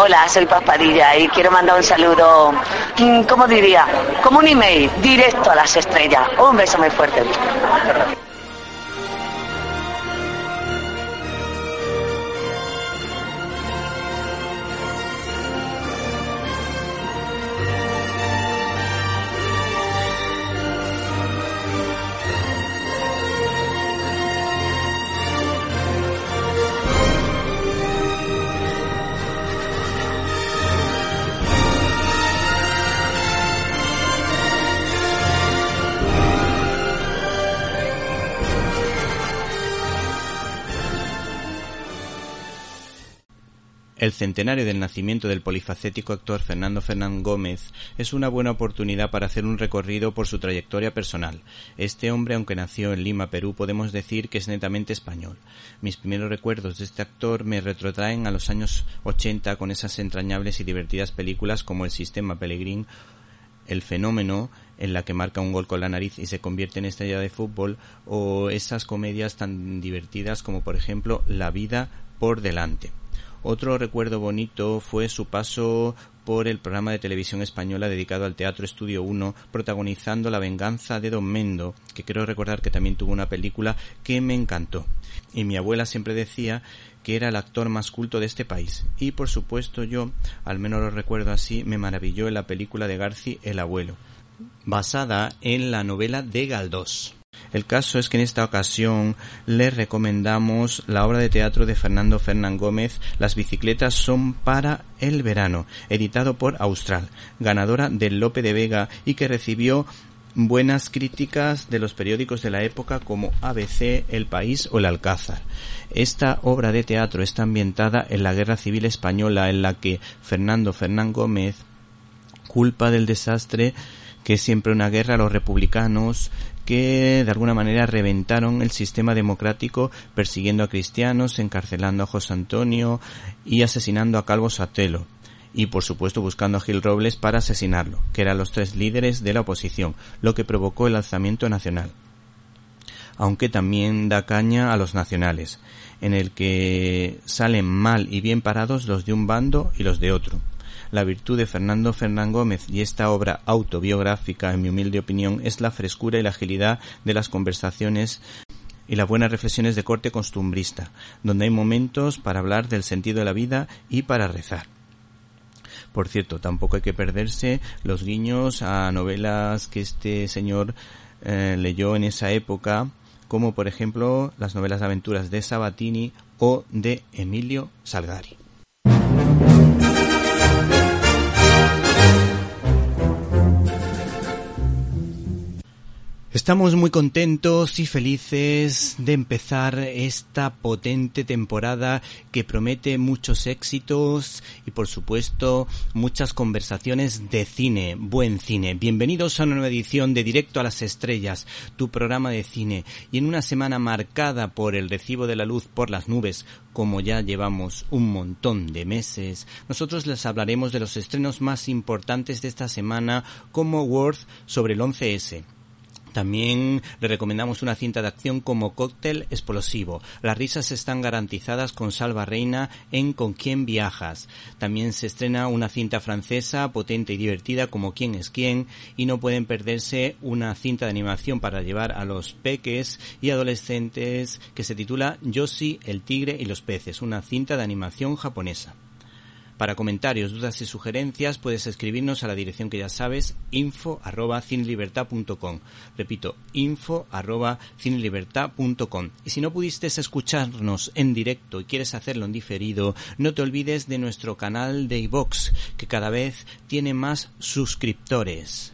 Hola, soy Paspadilla y quiero mandar un saludo, mm, ¿cómo diría? Como un email, directo a las estrellas. Un beso muy fuerte. Centenario del nacimiento del polifacético actor Fernando Fernán Gómez es una buena oportunidad para hacer un recorrido por su trayectoria personal. Este hombre, aunque nació en Lima, Perú, podemos decir que es netamente español. Mis primeros recuerdos de este actor me retrotraen a los años 80 con esas entrañables y divertidas películas como El Sistema Pelegrín, El Fenómeno, en la que marca un gol con la nariz y se convierte en estrella de fútbol, o esas comedias tan divertidas como por ejemplo La vida por delante. Otro recuerdo bonito fue su paso por el programa de televisión española dedicado al Teatro Estudio 1, protagonizando La venganza de Don Mendo, que creo recordar que también tuvo una película que me encantó. Y mi abuela siempre decía que era el actor más culto de este país. Y por supuesto yo, al menos lo recuerdo así, me maravilló en la película de Garci El abuelo, basada en la novela de Galdós. El caso es que en esta ocasión les recomendamos la obra de teatro de Fernando Fernán Gómez, Las bicicletas son para el verano, editado por Austral, ganadora del Lope de Vega y que recibió buenas críticas de los periódicos de la época como ABC, El País o El Alcázar. Esta obra de teatro está ambientada en la Guerra Civil Española en la que Fernando Fernán Gómez culpa del desastre que es siempre una guerra a los republicanos que de alguna manera reventaron el sistema democrático persiguiendo a cristianos, encarcelando a José Antonio y asesinando a Calvo Satelo y por supuesto buscando a Gil Robles para asesinarlo, que eran los tres líderes de la oposición, lo que provocó el alzamiento nacional. Aunque también da caña a los nacionales, en el que salen mal y bien parados los de un bando y los de otro. La virtud de Fernando Fernán Gómez y esta obra autobiográfica, en mi humilde opinión, es la frescura y la agilidad de las conversaciones y las buenas reflexiones de corte costumbrista, donde hay momentos para hablar del sentido de la vida y para rezar. Por cierto, tampoco hay que perderse los guiños a novelas que este señor eh, leyó en esa época, como por ejemplo las novelas de aventuras de Sabatini o de Emilio Salgari. Estamos muy contentos y felices de empezar esta potente temporada que promete muchos éxitos y por supuesto muchas conversaciones de cine, buen cine. Bienvenidos a una nueva edición de Directo a las Estrellas, tu programa de cine. Y en una semana marcada por el recibo de la luz por las nubes, como ya llevamos un montón de meses, nosotros les hablaremos de los estrenos más importantes de esta semana como Worth sobre el 11S también le recomendamos una cinta de acción como Cóctel Explosivo. Las risas están garantizadas con Salva Reina en Con quién viajas. También se estrena una cinta francesa potente y divertida como Quién es quién y no pueden perderse una cinta de animación para llevar a los peques y adolescentes que se titula Yoshi, el tigre y los peces, una cinta de animación japonesa. Para comentarios, dudas y sugerencias puedes escribirnos a la dirección que ya sabes, info arroba Repito, info arroba Y si no pudiste escucharnos en directo y quieres hacerlo en diferido, no te olvides de nuestro canal de iVox, que cada vez tiene más suscriptores.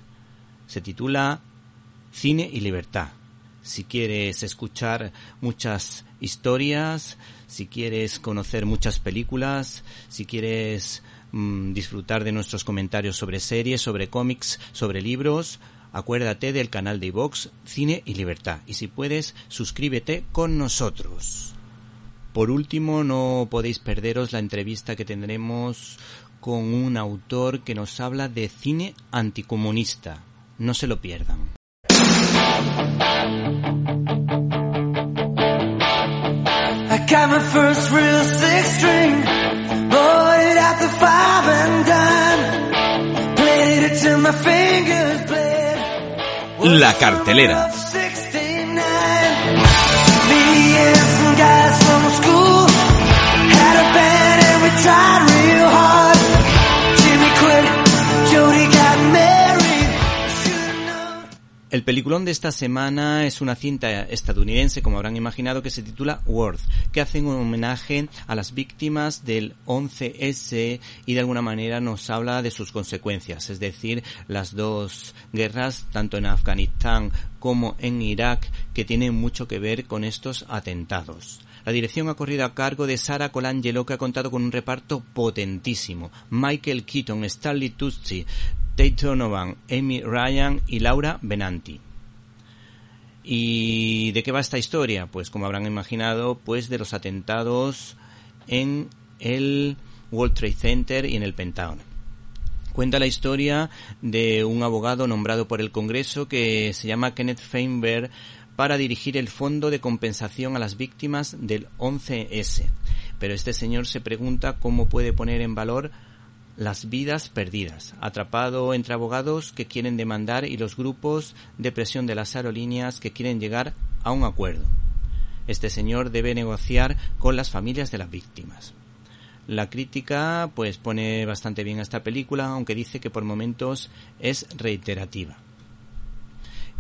Se titula Cine y Libertad. Si quieres escuchar muchas historias, si quieres conocer muchas películas, si quieres mm, disfrutar de nuestros comentarios sobre series, sobre cómics, sobre libros, acuérdate del canal de iVox Cine y Libertad y si puedes suscríbete con nosotros. Por último, no podéis perderos la entrevista que tendremos con un autor que nos habla de cine anticomunista. No se lo pierdan. Got my first real six string, bought it at the five and dime, played it till my fingers bled. La cartelera. 69. Me and some guys from school had a band and we tried El peliculón de esta semana es una cinta estadounidense, como habrán imaginado, que se titula Worth, que hace un homenaje a las víctimas del 11S y de alguna manera nos habla de sus consecuencias, es decir, las dos guerras, tanto en Afganistán como en Irak, que tienen mucho que ver con estos atentados. La dirección ha corrido a cargo de Sara Colangelo, que ha contado con un reparto potentísimo. Michael Keaton, Stanley Tucci, Tate Donovan, Amy Ryan y Laura Benanti. ¿Y de qué va esta historia? Pues como habrán imaginado, pues de los atentados en el World Trade Center y en el Pentágono. Cuenta la historia de un abogado nombrado por el Congreso que se llama Kenneth Feinberg para dirigir el Fondo de Compensación a las Víctimas del 11S. Pero este señor se pregunta cómo puede poner en valor las vidas perdidas, atrapado entre abogados que quieren demandar y los grupos de presión de las aerolíneas que quieren llegar a un acuerdo. Este señor debe negociar con las familias de las víctimas. La crítica pues pone bastante bien a esta película, aunque dice que por momentos es reiterativa.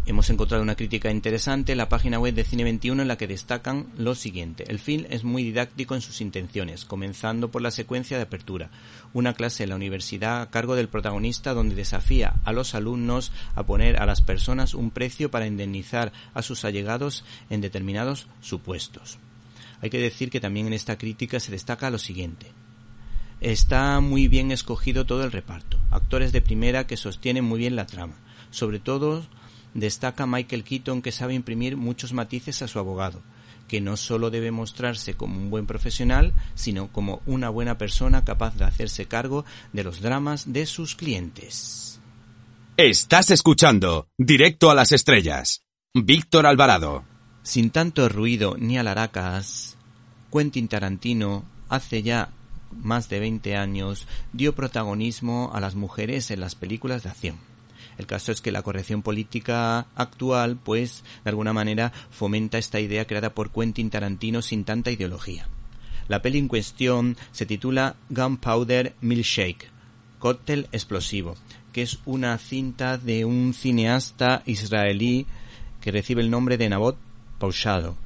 Hemos encontrado una crítica interesante en la página web de Cine 21 en la que destacan lo siguiente. El film es muy didáctico en sus intenciones, comenzando por la secuencia de apertura, una clase en la universidad a cargo del protagonista donde desafía a los alumnos a poner a las personas un precio para indemnizar a sus allegados en determinados supuestos. Hay que decir que también en esta crítica se destaca lo siguiente. Está muy bien escogido todo el reparto, actores de primera que sostienen muy bien la trama, sobre todo destaca Michael Keaton que sabe imprimir muchos matices a su abogado, que no solo debe mostrarse como un buen profesional, sino como una buena persona capaz de hacerse cargo de los dramas de sus clientes. Estás escuchando Directo a las Estrellas. Víctor Alvarado. Sin tanto ruido ni alaracas, Quentin Tarantino hace ya más de 20 años dio protagonismo a las mujeres en las películas de acción. El caso es que la corrección política actual, pues, de alguna manera fomenta esta idea creada por Quentin Tarantino sin tanta ideología. La peli en cuestión se titula Gunpowder Milkshake, cóctel explosivo, que es una cinta de un cineasta israelí que recibe el nombre de Nabot Paushado,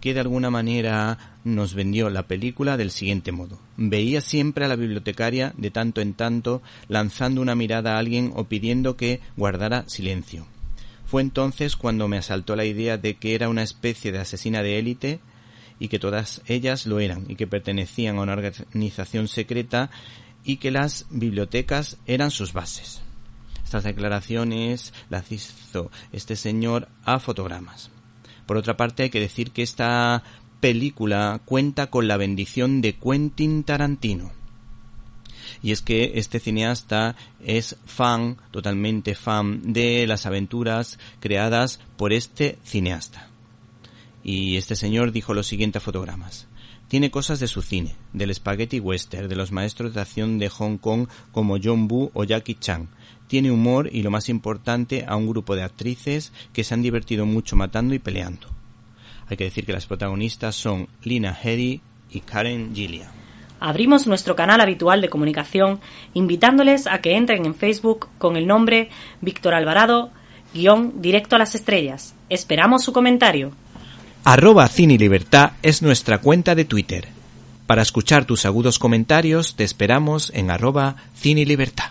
que de alguna manera nos vendió la película del siguiente modo. Veía siempre a la bibliotecaria de tanto en tanto lanzando una mirada a alguien o pidiendo que guardara silencio. Fue entonces cuando me asaltó la idea de que era una especie de asesina de élite y que todas ellas lo eran y que pertenecían a una organización secreta y que las bibliotecas eran sus bases. Estas declaraciones las hizo este señor a fotogramas. Por otra parte, hay que decir que esta película cuenta con la bendición de Quentin Tarantino. Y es que este cineasta es fan, totalmente fan, de las aventuras creadas por este cineasta. Y este señor dijo lo siguiente a fotogramas. Tiene cosas de su cine, del spaghetti western, de los maestros de acción de Hong Kong como John Woo o Jackie Chan. Tiene humor y lo más importante a un grupo de actrices que se han divertido mucho matando y peleando. Hay que decir que las protagonistas son Lina Headey y Karen Gillian. Abrimos nuestro canal habitual de comunicación invitándoles a que entren en Facebook con el nombre Víctor Alvarado, guion directo a las estrellas. Esperamos su comentario. Arroba Cine Libertad es nuestra cuenta de Twitter. Para escuchar tus agudos comentarios te esperamos en arroba Cine Libertad.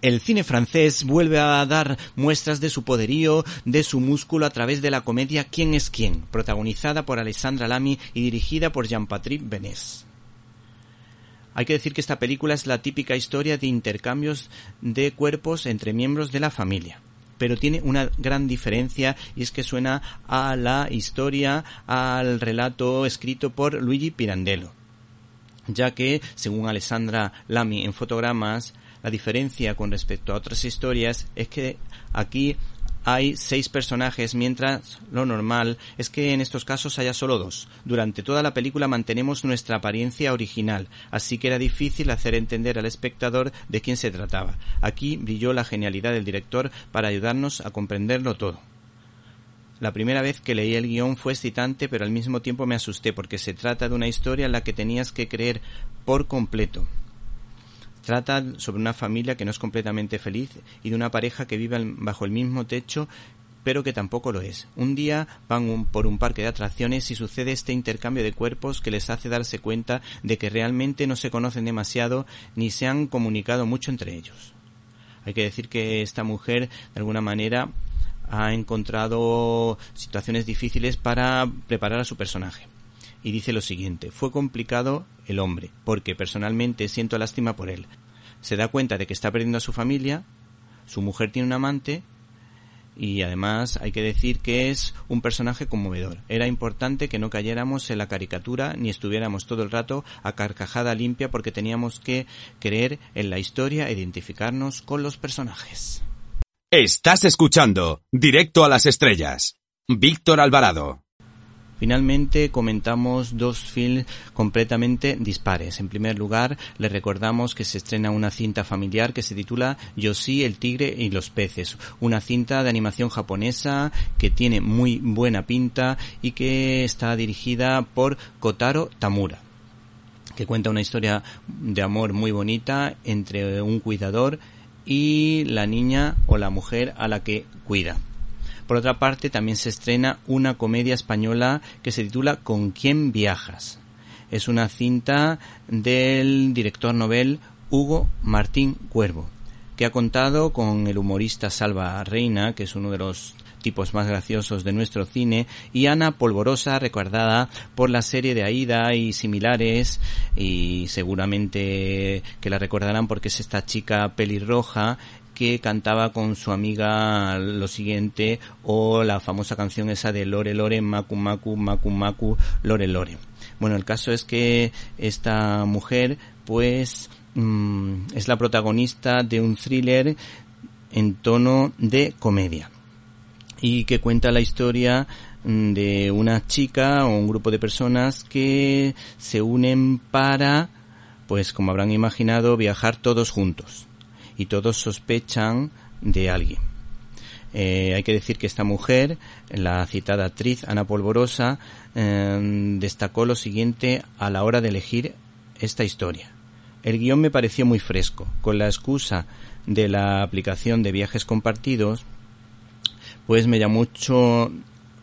El cine francés vuelve a dar muestras de su poderío, de su músculo a través de la comedia ¿Quién es quién?, protagonizada por Alessandra Lamy y dirigida por Jean-Patrick Benès. Hay que decir que esta película es la típica historia de intercambios de cuerpos entre miembros de la familia pero tiene una gran diferencia y es que suena a la historia, al relato escrito por Luigi Pirandello, ya que, según Alessandra Lamy en fotogramas, la diferencia con respecto a otras historias es que aquí hay seis personajes, mientras lo normal es que en estos casos haya solo dos. Durante toda la película mantenemos nuestra apariencia original, así que era difícil hacer entender al espectador de quién se trataba. Aquí brilló la genialidad del director para ayudarnos a comprenderlo todo. La primera vez que leí el guion fue excitante, pero al mismo tiempo me asusté porque se trata de una historia en la que tenías que creer por completo. Trata sobre una familia que no es completamente feliz y de una pareja que vive bajo el mismo techo pero que tampoco lo es. Un día van por un parque de atracciones y sucede este intercambio de cuerpos que les hace darse cuenta de que realmente no se conocen demasiado ni se han comunicado mucho entre ellos. Hay que decir que esta mujer, de alguna manera, ha encontrado situaciones difíciles para preparar a su personaje y dice lo siguiente, fue complicado el hombre, porque personalmente siento lástima por él. Se da cuenta de que está perdiendo a su familia, su mujer tiene un amante y además hay que decir que es un personaje conmovedor. Era importante que no cayéramos en la caricatura ni estuviéramos todo el rato a carcajada limpia porque teníamos que creer en la historia e identificarnos con los personajes. Estás escuchando Directo a las Estrellas. Víctor Alvarado. Finalmente comentamos dos films completamente dispares. En primer lugar, le recordamos que se estrena una cinta familiar que se titula Yoshi, el tigre y los peces. Una cinta de animación japonesa que tiene muy buena pinta y que está dirigida por Kotaro Tamura que cuenta una historia de amor muy bonita entre un cuidador y la niña o la mujer a la que cuida. Por otra parte, también se estrena una comedia española que se titula ¿Con quién viajas? Es una cinta del director novel Hugo Martín Cuervo, que ha contado con el humorista Salva Reina, que es uno de los tipos más graciosos de nuestro cine, y Ana Polvorosa, recordada por la serie de Aida y similares, y seguramente que la recordarán porque es esta chica pelirroja que cantaba con su amiga lo siguiente o la famosa canción esa de Lore Lore, Maku Maku, Maku Maku, Lore Lore. Bueno, el caso es que esta mujer pues mm, es la protagonista de un thriller en tono de comedia y que cuenta la historia mm, de una chica o un grupo de personas que se unen para, pues como habrán imaginado, viajar todos juntos y todos sospechan de alguien. Eh, hay que decir que esta mujer, la citada actriz Ana Polvorosa, em, destacó lo siguiente a la hora de elegir esta historia. El guion me pareció muy fresco. Con la excusa de la aplicación de viajes compartidos, pues me llamó mucho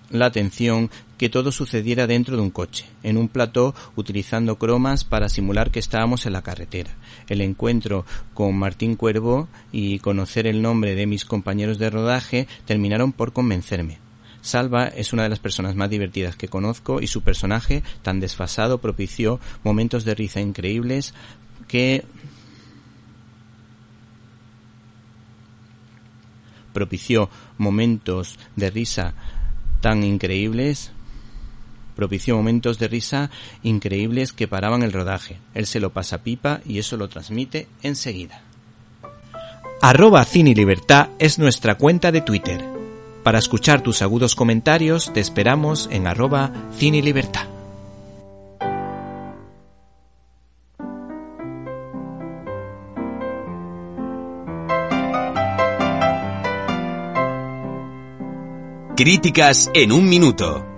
la atención que todo sucediera dentro de un coche, en un plató utilizando cromas para simular que estábamos en la carretera. El encuentro con Martín Cuervo y conocer el nombre de mis compañeros de rodaje terminaron por convencerme. Salva es una de las personas más divertidas que conozco y su personaje tan desfasado propició momentos de risa increíbles que propició momentos de risa tan increíbles propició momentos de risa increíbles que paraban el rodaje. Él se lo pasa pipa y eso lo transmite enseguida. Arroba Cine Libertad es nuestra cuenta de Twitter. Para escuchar tus agudos comentarios te esperamos en arroba Cine Libertad. Críticas en un minuto.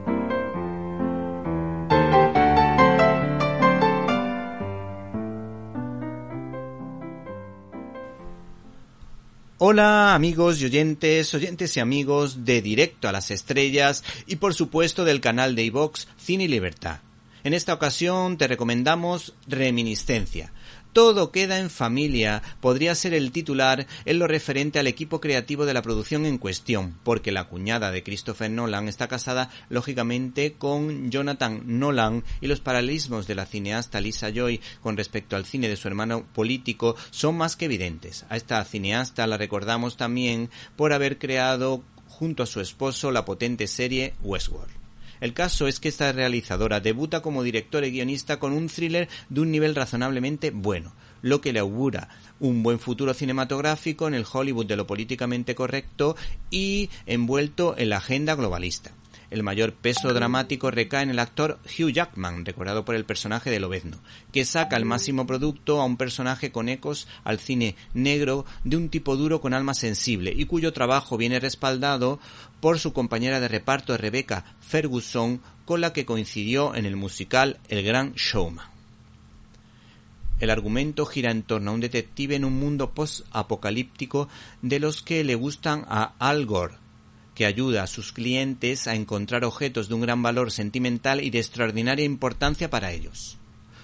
Hola amigos y oyentes, oyentes y amigos de Directo a las Estrellas y por supuesto del canal de iVox Cine y Libertad. En esta ocasión te recomendamos Reminiscencia. Todo queda en familia podría ser el titular en lo referente al equipo creativo de la producción en cuestión, porque la cuñada de Christopher Nolan está casada lógicamente con Jonathan Nolan y los paralelismos de la cineasta Lisa Joy con respecto al cine de su hermano político son más que evidentes. A esta cineasta la recordamos también por haber creado junto a su esposo la potente serie Westworld. El caso es que esta realizadora debuta como directora y guionista con un thriller de un nivel razonablemente bueno, lo que le augura un buen futuro cinematográfico en el Hollywood de lo políticamente correcto y envuelto en la agenda globalista. El mayor peso dramático recae en el actor Hugh Jackman, recordado por el personaje de Lobezno, que saca el máximo producto a un personaje con ecos al cine negro de un tipo duro con alma sensible y cuyo trabajo viene respaldado por su compañera de reparto Rebecca Ferguson, con la que coincidió en el musical El Gran Showman. El argumento gira en torno a un detective en un mundo post-apocalíptico de los que le gustan a Al Gore, que ayuda a sus clientes a encontrar objetos de un gran valor sentimental y de extraordinaria importancia para ellos,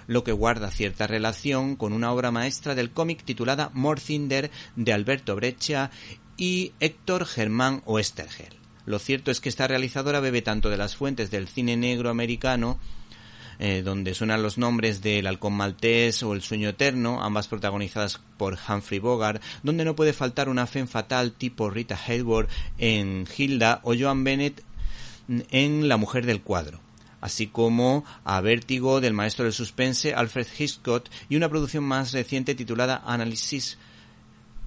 lo que guarda cierta relación con una obra maestra del cómic titulada Morcinder de Alberto Breccia y Héctor Germán Oestergel. Lo cierto es que esta realizadora bebe tanto de las fuentes del cine negro americano eh, donde suenan los nombres del Halcón Maltés o El Sueño Eterno, ambas protagonizadas por Humphrey Bogart, donde no puede faltar una fe fatal tipo Rita Hayworth en Hilda o Joan Bennett en La Mujer del Cuadro así como a Vértigo del maestro del suspense Alfred Hitchcock y una producción más reciente titulada Análisis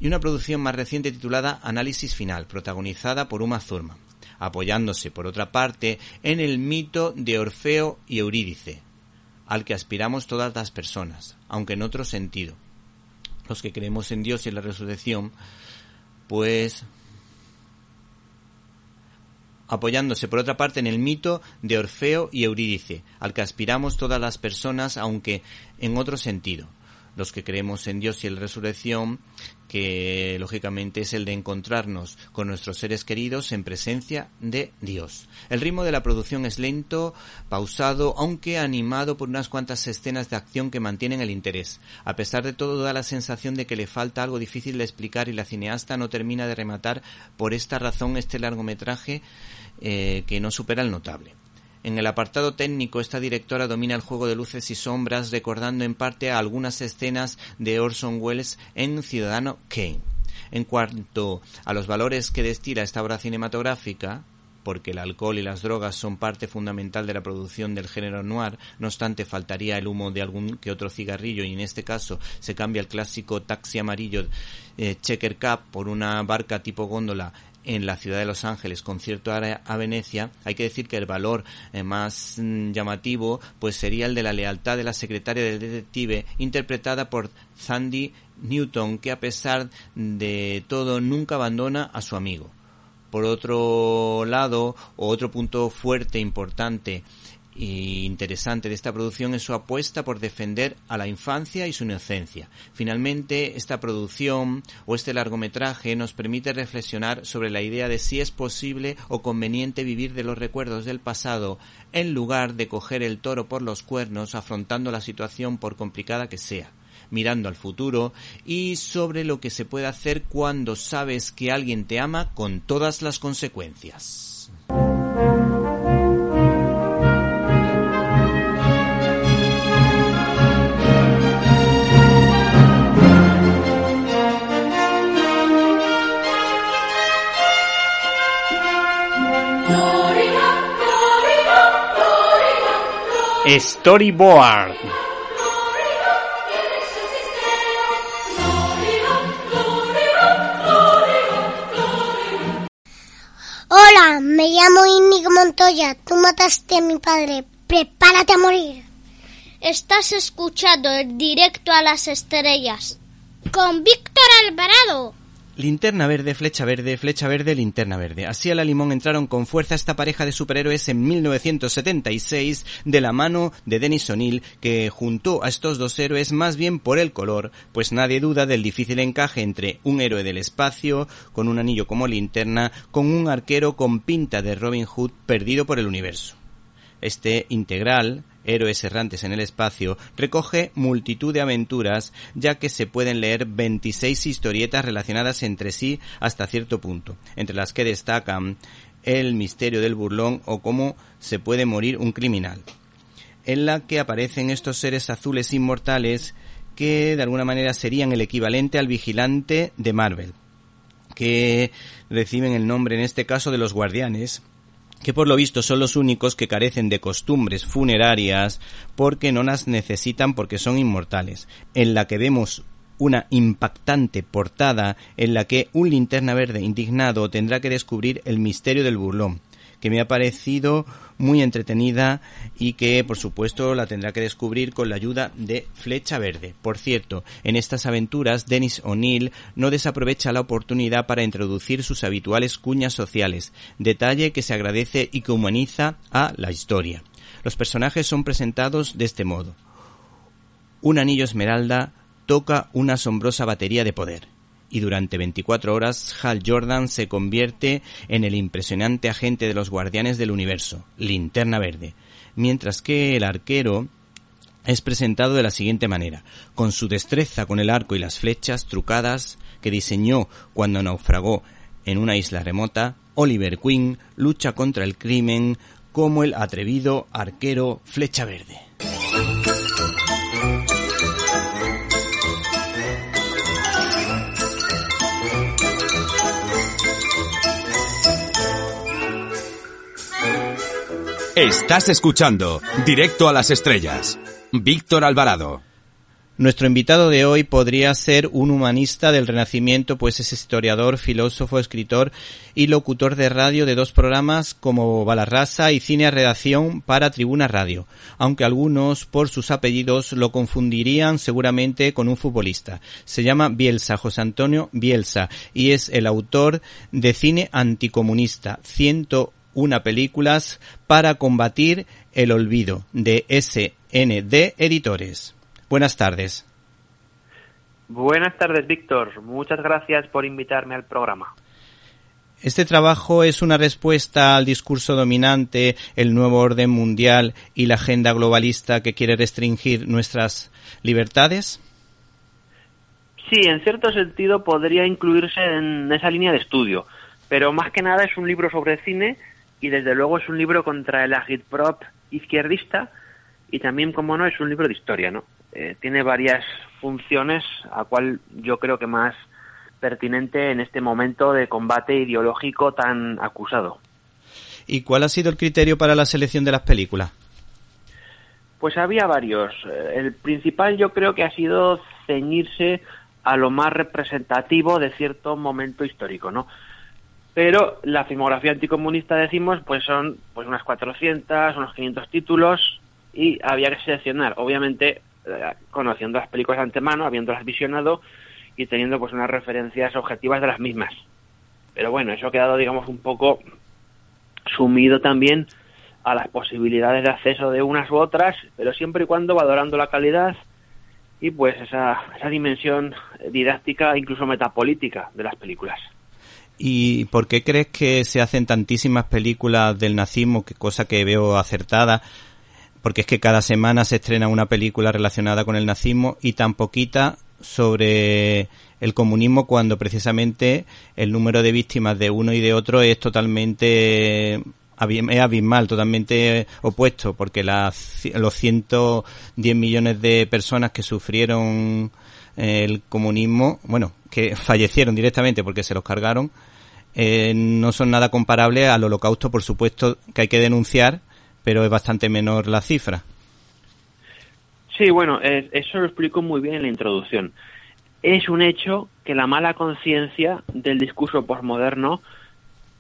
y una producción más reciente titulada Análisis Final, protagonizada por Uma Thurman apoyándose, por otra parte, en el mito de Orfeo y Eurídice, al que aspiramos todas las personas, aunque en otro sentido. Los que creemos en Dios y en la resurrección, pues apoyándose por otra parte en el mito de Orfeo y Eurídice, al que aspiramos todas las personas, aunque en otro sentido los que creemos en Dios y en la resurrección, que lógicamente es el de encontrarnos con nuestros seres queridos en presencia de Dios. El ritmo de la producción es lento, pausado, aunque animado por unas cuantas escenas de acción que mantienen el interés. A pesar de todo da la sensación de que le falta algo difícil de explicar y la cineasta no termina de rematar por esta razón este largometraje eh, que no supera el notable. En el apartado técnico, esta directora domina el juego de luces y sombras, recordando en parte a algunas escenas de Orson Welles en Ciudadano Kane. En cuanto a los valores que destila esta obra cinematográfica, porque el alcohol y las drogas son parte fundamental de la producción del género noir, no obstante faltaría el humo de algún que otro cigarrillo y en este caso se cambia el clásico taxi amarillo eh, Checker Cup por una barca tipo góndola en la ciudad de Los Ángeles con cierto área a Venecia, hay que decir que el valor eh, más mm, llamativo pues sería el de la lealtad de la secretaria del detective interpretada por Sandy Newton que a pesar de todo nunca abandona a su amigo. Por otro lado, otro punto fuerte, importante interesante de esta producción es su apuesta por defender a la infancia y su inocencia. Finalmente, esta producción o este largometraje nos permite reflexionar sobre la idea de si es posible o conveniente vivir de los recuerdos del pasado en lugar de coger el toro por los cuernos afrontando la situación por complicada que sea mirando al futuro y sobre lo que se puede hacer cuando sabes que alguien te ama con todas las consecuencias. Storyboard. Hola, me llamo Inigo Montoya. Tú mataste a mi padre. Prepárate a morir. Estás escuchando el directo a las estrellas. Con Víctor Alvarado. Linterna verde, flecha verde, flecha verde, linterna verde. Así a la limón entraron con fuerza esta pareja de superhéroes en 1976 de la mano de Dennis O'Neill que juntó a estos dos héroes más bien por el color, pues nadie duda del difícil encaje entre un héroe del espacio con un anillo como linterna con un arquero con pinta de Robin Hood perdido por el universo. Este integral Héroes errantes en el espacio, recoge multitud de aventuras, ya que se pueden leer 26 historietas relacionadas entre sí hasta cierto punto, entre las que destacan el misterio del burlón o cómo se puede morir un criminal, en la que aparecen estos seres azules inmortales que de alguna manera serían el equivalente al vigilante de Marvel, que reciben el nombre en este caso de los guardianes, que por lo visto son los únicos que carecen de costumbres funerarias porque no las necesitan porque son inmortales, en la que vemos una impactante portada en la que un linterna verde indignado tendrá que descubrir el misterio del burlón, que me ha parecido muy entretenida y que por supuesto la tendrá que descubrir con la ayuda de Flecha Verde. Por cierto, en estas aventuras Dennis O'Neill no desaprovecha la oportunidad para introducir sus habituales cuñas sociales, detalle que se agradece y que humaniza a la historia. Los personajes son presentados de este modo. Un anillo esmeralda toca una asombrosa batería de poder y durante 24 horas Hal Jordan se convierte en el impresionante agente de los Guardianes del Universo, Linterna Verde, mientras que el arquero es presentado de la siguiente manera, con su destreza con el arco y las flechas trucadas que diseñó cuando naufragó en una isla remota, Oliver Queen lucha contra el crimen como el atrevido arquero Flecha Verde. Estás escuchando Directo a las Estrellas. Víctor Alvarado. Nuestro invitado de hoy podría ser un humanista del Renacimiento, pues es historiador, filósofo, escritor y locutor de radio de dos programas como Balarrasa y Cine a Redacción para Tribuna Radio, aunque algunos por sus apellidos lo confundirían seguramente con un futbolista. Se llama Bielsa, José Antonio Bielsa, y es el autor de Cine Anticomunista, ciento una películas para combatir el olvido de SND Editores. Buenas tardes. Buenas tardes, Víctor. Muchas gracias por invitarme al programa. Este trabajo es una respuesta al discurso dominante, el nuevo orden mundial y la agenda globalista que quiere restringir nuestras libertades. Sí, en cierto sentido podría incluirse en esa línea de estudio, pero más que nada es un libro sobre cine y desde luego es un libro contra el agitprop izquierdista y también, como no, es un libro de historia, ¿no? Eh, tiene varias funciones, a cual yo creo que más pertinente en este momento de combate ideológico tan acusado. ¿Y cuál ha sido el criterio para la selección de las películas? Pues había varios. Eh, el principal yo creo que ha sido ceñirse a lo más representativo de cierto momento histórico, ¿no? Pero la filmografía anticomunista decimos pues son pues unas 400, unos 500 títulos y había que seleccionar, obviamente eh, conociendo las películas de antemano, habiéndolas visionado y teniendo pues unas referencias objetivas de las mismas. Pero bueno, eso ha quedado digamos un poco sumido también a las posibilidades de acceso de unas u otras, pero siempre y cuando valorando la calidad y pues esa, esa dimensión didáctica, incluso metapolítica de las películas. ¿Y por qué crees que se hacen tantísimas películas del nazismo, que cosa que veo acertada? Porque es que cada semana se estrena una película relacionada con el nazismo y tan poquita sobre el comunismo cuando precisamente el número de víctimas de uno y de otro es totalmente es abismal, totalmente opuesto, porque las, los 110 millones de personas que sufrieron el comunismo, bueno, que fallecieron directamente porque se los cargaron, eh, no son nada comparables al holocausto, por supuesto, que hay que denunciar, pero es bastante menor la cifra. Sí, bueno, eso lo explico muy bien en la introducción. Es un hecho que la mala conciencia del discurso postmoderno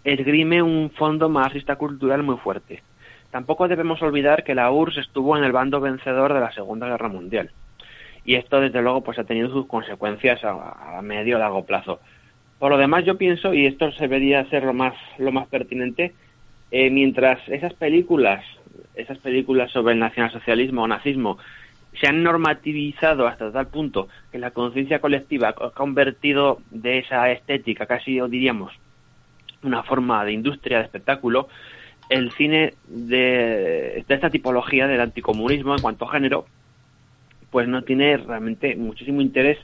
esgrime un fondo marxista cultural muy fuerte. Tampoco debemos olvidar que la URSS estuvo en el bando vencedor de la Segunda Guerra Mundial y esto desde luego pues ha tenido sus consecuencias a, medio y largo plazo. Por lo demás, yo pienso, y esto se debería ser lo más, lo más pertinente, eh, mientras esas películas, esas películas sobre el nacionalsocialismo o nazismo, se han normativizado hasta tal punto que la conciencia colectiva ha convertido de esa estética, casi diríamos, una forma de industria de espectáculo, el cine de, de esta tipología del anticomunismo en cuanto a género, pues no tiene realmente muchísimo interés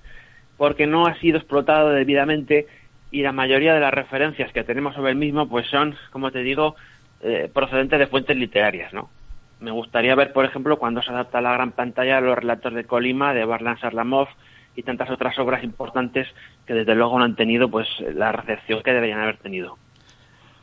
porque no ha sido explotado debidamente y la mayoría de las referencias que tenemos sobre el mismo pues son, como te digo, eh, procedentes de fuentes literarias, ¿no? Me gustaría ver, por ejemplo, cuando se adapta a la gran pantalla los relatos de Colima, de Barlan Sarlamov y tantas otras obras importantes que desde luego no han tenido pues la recepción que deberían haber tenido.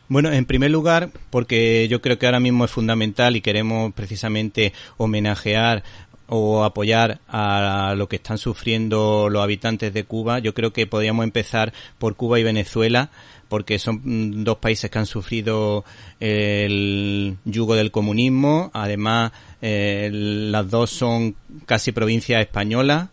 Bueno, en primer lugar, porque yo creo que ahora mismo es fundamental y queremos precisamente homenajear o apoyar a lo que están sufriendo los habitantes de Cuba, yo creo que podríamos empezar por Cuba y Venezuela, porque son mm, dos países que han sufrido el yugo del comunismo. Además, eh, las dos son casi provincias españolas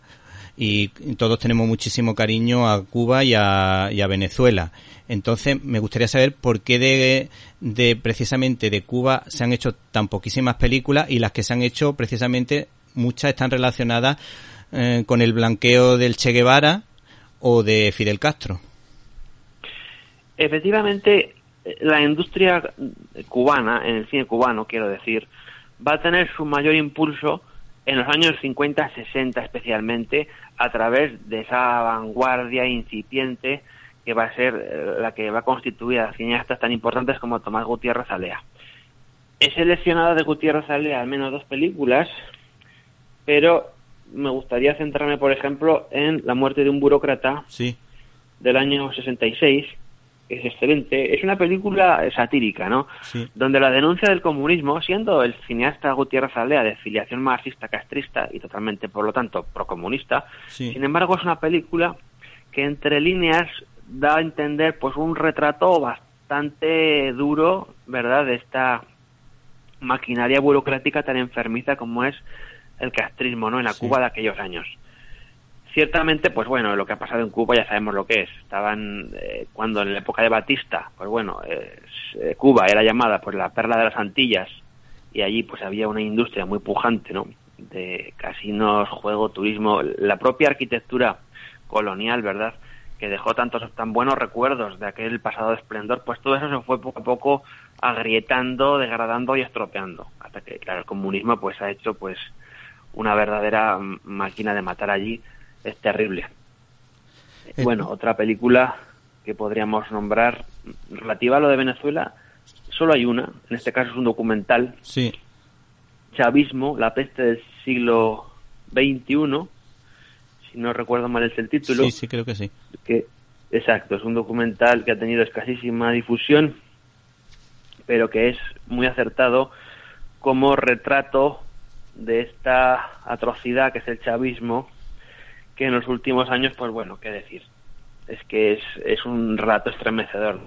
y todos tenemos muchísimo cariño a Cuba y a, y a Venezuela. Entonces, me gustaría saber por qué de, de, precisamente de Cuba se han hecho tan poquísimas películas y las que se han hecho precisamente muchas están relacionadas eh, con el blanqueo del Che Guevara o de Fidel Castro. Efectivamente, la industria cubana, en el cine cubano, quiero decir, va a tener su mayor impulso en los años 50, 60 especialmente, a través de esa vanguardia incipiente que va a ser eh, la que va a constituir a cineastas tan importantes como Tomás Gutiérrez Alea. He seleccionado de Gutiérrez Alea al menos dos películas, pero me gustaría centrarme, por ejemplo, en La muerte de un burócrata sí. del año 66, que es excelente. Es una película satírica, ¿no? Sí. Donde la denuncia del comunismo, siendo el cineasta Gutiérrez Alea de filiación marxista-castrista y totalmente, por lo tanto, procomunista, Sí. sin embargo, es una película que entre líneas da a entender pues un retrato bastante duro, ¿verdad?, de esta maquinaria burocrática tan enfermiza como es el castrismo, ¿no?, en la Sí. Cuba de aquellos años. Ciertamente, pues bueno, lo que ha pasado en Cuba ya sabemos lo que es. Estaban, eh, cuando en la época de Batista, pues bueno, eh, Cuba era llamada pues la perla de las Antillas y allí pues había una industria muy pujante, ¿no? De casinos, juego, turismo, la propia arquitectura colonial, ¿verdad? Que dejó tantos tan buenos recuerdos de aquel pasado de esplendor, pues todo eso se fue poco a poco agrietando, degradando y estropeando, hasta que claro, el comunismo pues ha hecho pues una verdadera máquina de matar allí, es terrible. Eh, Bueno, otra película que podríamos nombrar relativa a lo de Venezuela, solo hay una, en este caso es un documental, Sí, Chavismo, la peste del siglo XXI, si no recuerdo mal es el título, sí, sí, creo que sí. que exacto, es un documental que ha tenido escasísima difusión, pero que es muy acertado como retrato de esta atrocidad que es el chavismo, que en los últimos años, pues bueno, qué decir, es que es, es un rato estremecedor.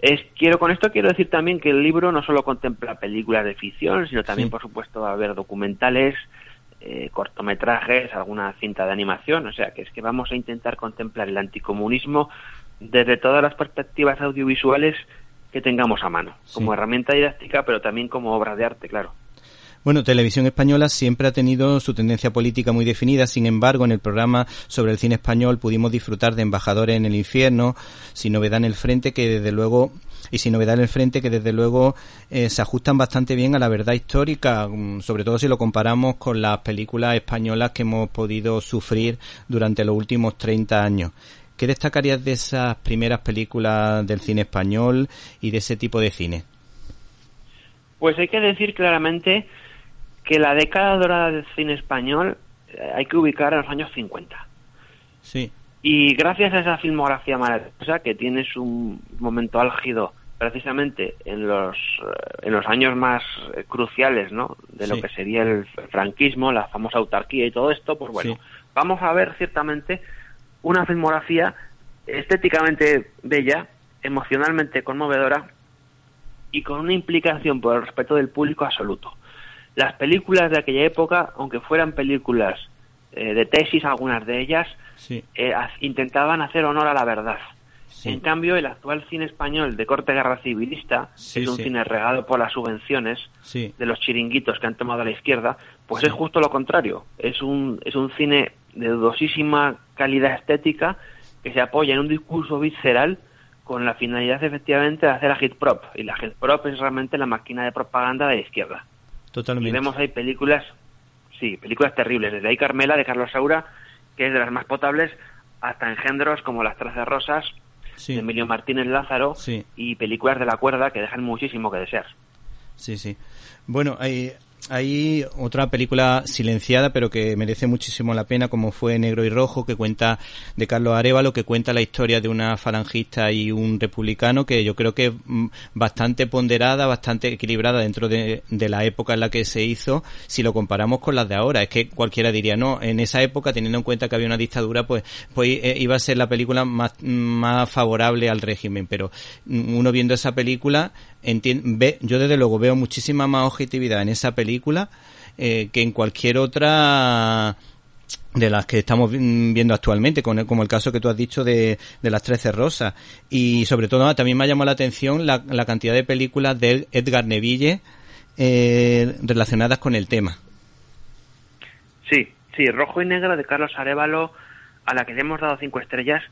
Es, quiero con esto quiero decir también que el libro no solo contempla películas de ficción, sino también, Sí. por supuesto, va a haber documentales, eh, cortometrajes, alguna cinta de animación. O sea, que es que vamos a intentar contemplar el anticomunismo desde todas las perspectivas audiovisuales que tengamos a mano, Sí. como herramienta didáctica, pero también como obra de arte, claro. Bueno, Televisión Española siempre ha tenido su tendencia política muy definida, sin embargo, en el programa sobre el cine español pudimos disfrutar de Embajadores en el Infierno, Sin Novedad en el Frente, que desde luego, y Sin Novedad en el Frente, que desde luego eh, se ajustan bastante bien a la verdad histórica, mm, sobre todo si lo comparamos con las películas españolas que hemos podido sufrir durante los últimos 30 años. ¿Qué destacarías de esas primeras películas del cine español y de ese tipo de cine? Pues hay que decir claramente que la década dorada del cine español eh, hay que ubicar en los años 50. Sí, Y gracias a esa filmografía maravillosa que tiene su momento álgido precisamente en los eh, en los años más eh, cruciales, ¿no? De lo que sería el franquismo, la famosa autarquía y todo esto, pues bueno, Sí. vamos a ver ciertamente una filmografía estéticamente bella, emocionalmente conmovedora y con una implicación por el respeto del público absoluto. Las películas de aquella época, aunque fueran películas eh, de tesis, algunas de ellas, Sí. eh, intentaban hacer honor a la verdad. Sí. En cambio, el actual cine español de corte guerra civilista, Sí, que es un sí. cine regado por las subvenciones de los chiringuitos que han tomado a la izquierda, pues es justo lo contrario. Es un, es un cine de dudosísima calidad estética que se apoya en un discurso visceral con la finalidad efectivamente de hacer hit prop. Y la hit prop es realmente la máquina de propaganda de la izquierda. Y Totalmente. vemos ahí películas, sí, películas terribles. Desde ahí Carmela de Carlos Saura, que es de las más potables, hasta engendros como Las Trece Rosas, Sí. de Emilio Martínez Lázaro, Sí. y películas de la cuerda que dejan muchísimo que desear. Sí, sí. Bueno, hay, hay otra película silenciada, pero que merece muchísimo la pena, como fue Negro y Rojo, que cuenta de Carlos Arevalo, que cuenta la historia de una falangista y un republicano, que yo creo que es mm, bastante ponderada, bastante equilibrada dentro de, la época en la que se hizo, si lo comparamos con las de ahora. Es que cualquiera diría, no, en esa época, teniendo en cuenta que había una dictadura, pues, pues eh, iba a ser la película más, favorable al régimen, pero mm, uno viendo esa película, ve, yo desde luego veo muchísima más objetividad en esa película eh, que en cualquier otra de las que estamos vi- viendo actualmente, con el- como el caso que tú has dicho de, de las Trece Rosas. Y sobre todo ah, también me ha llamado la atención la, la cantidad de películas de Edgar Neville eh, relacionadas con el tema. Sí, sí, Rojo y Negro de Carlos Arevalo, a la que le hemos dado cinco estrellas,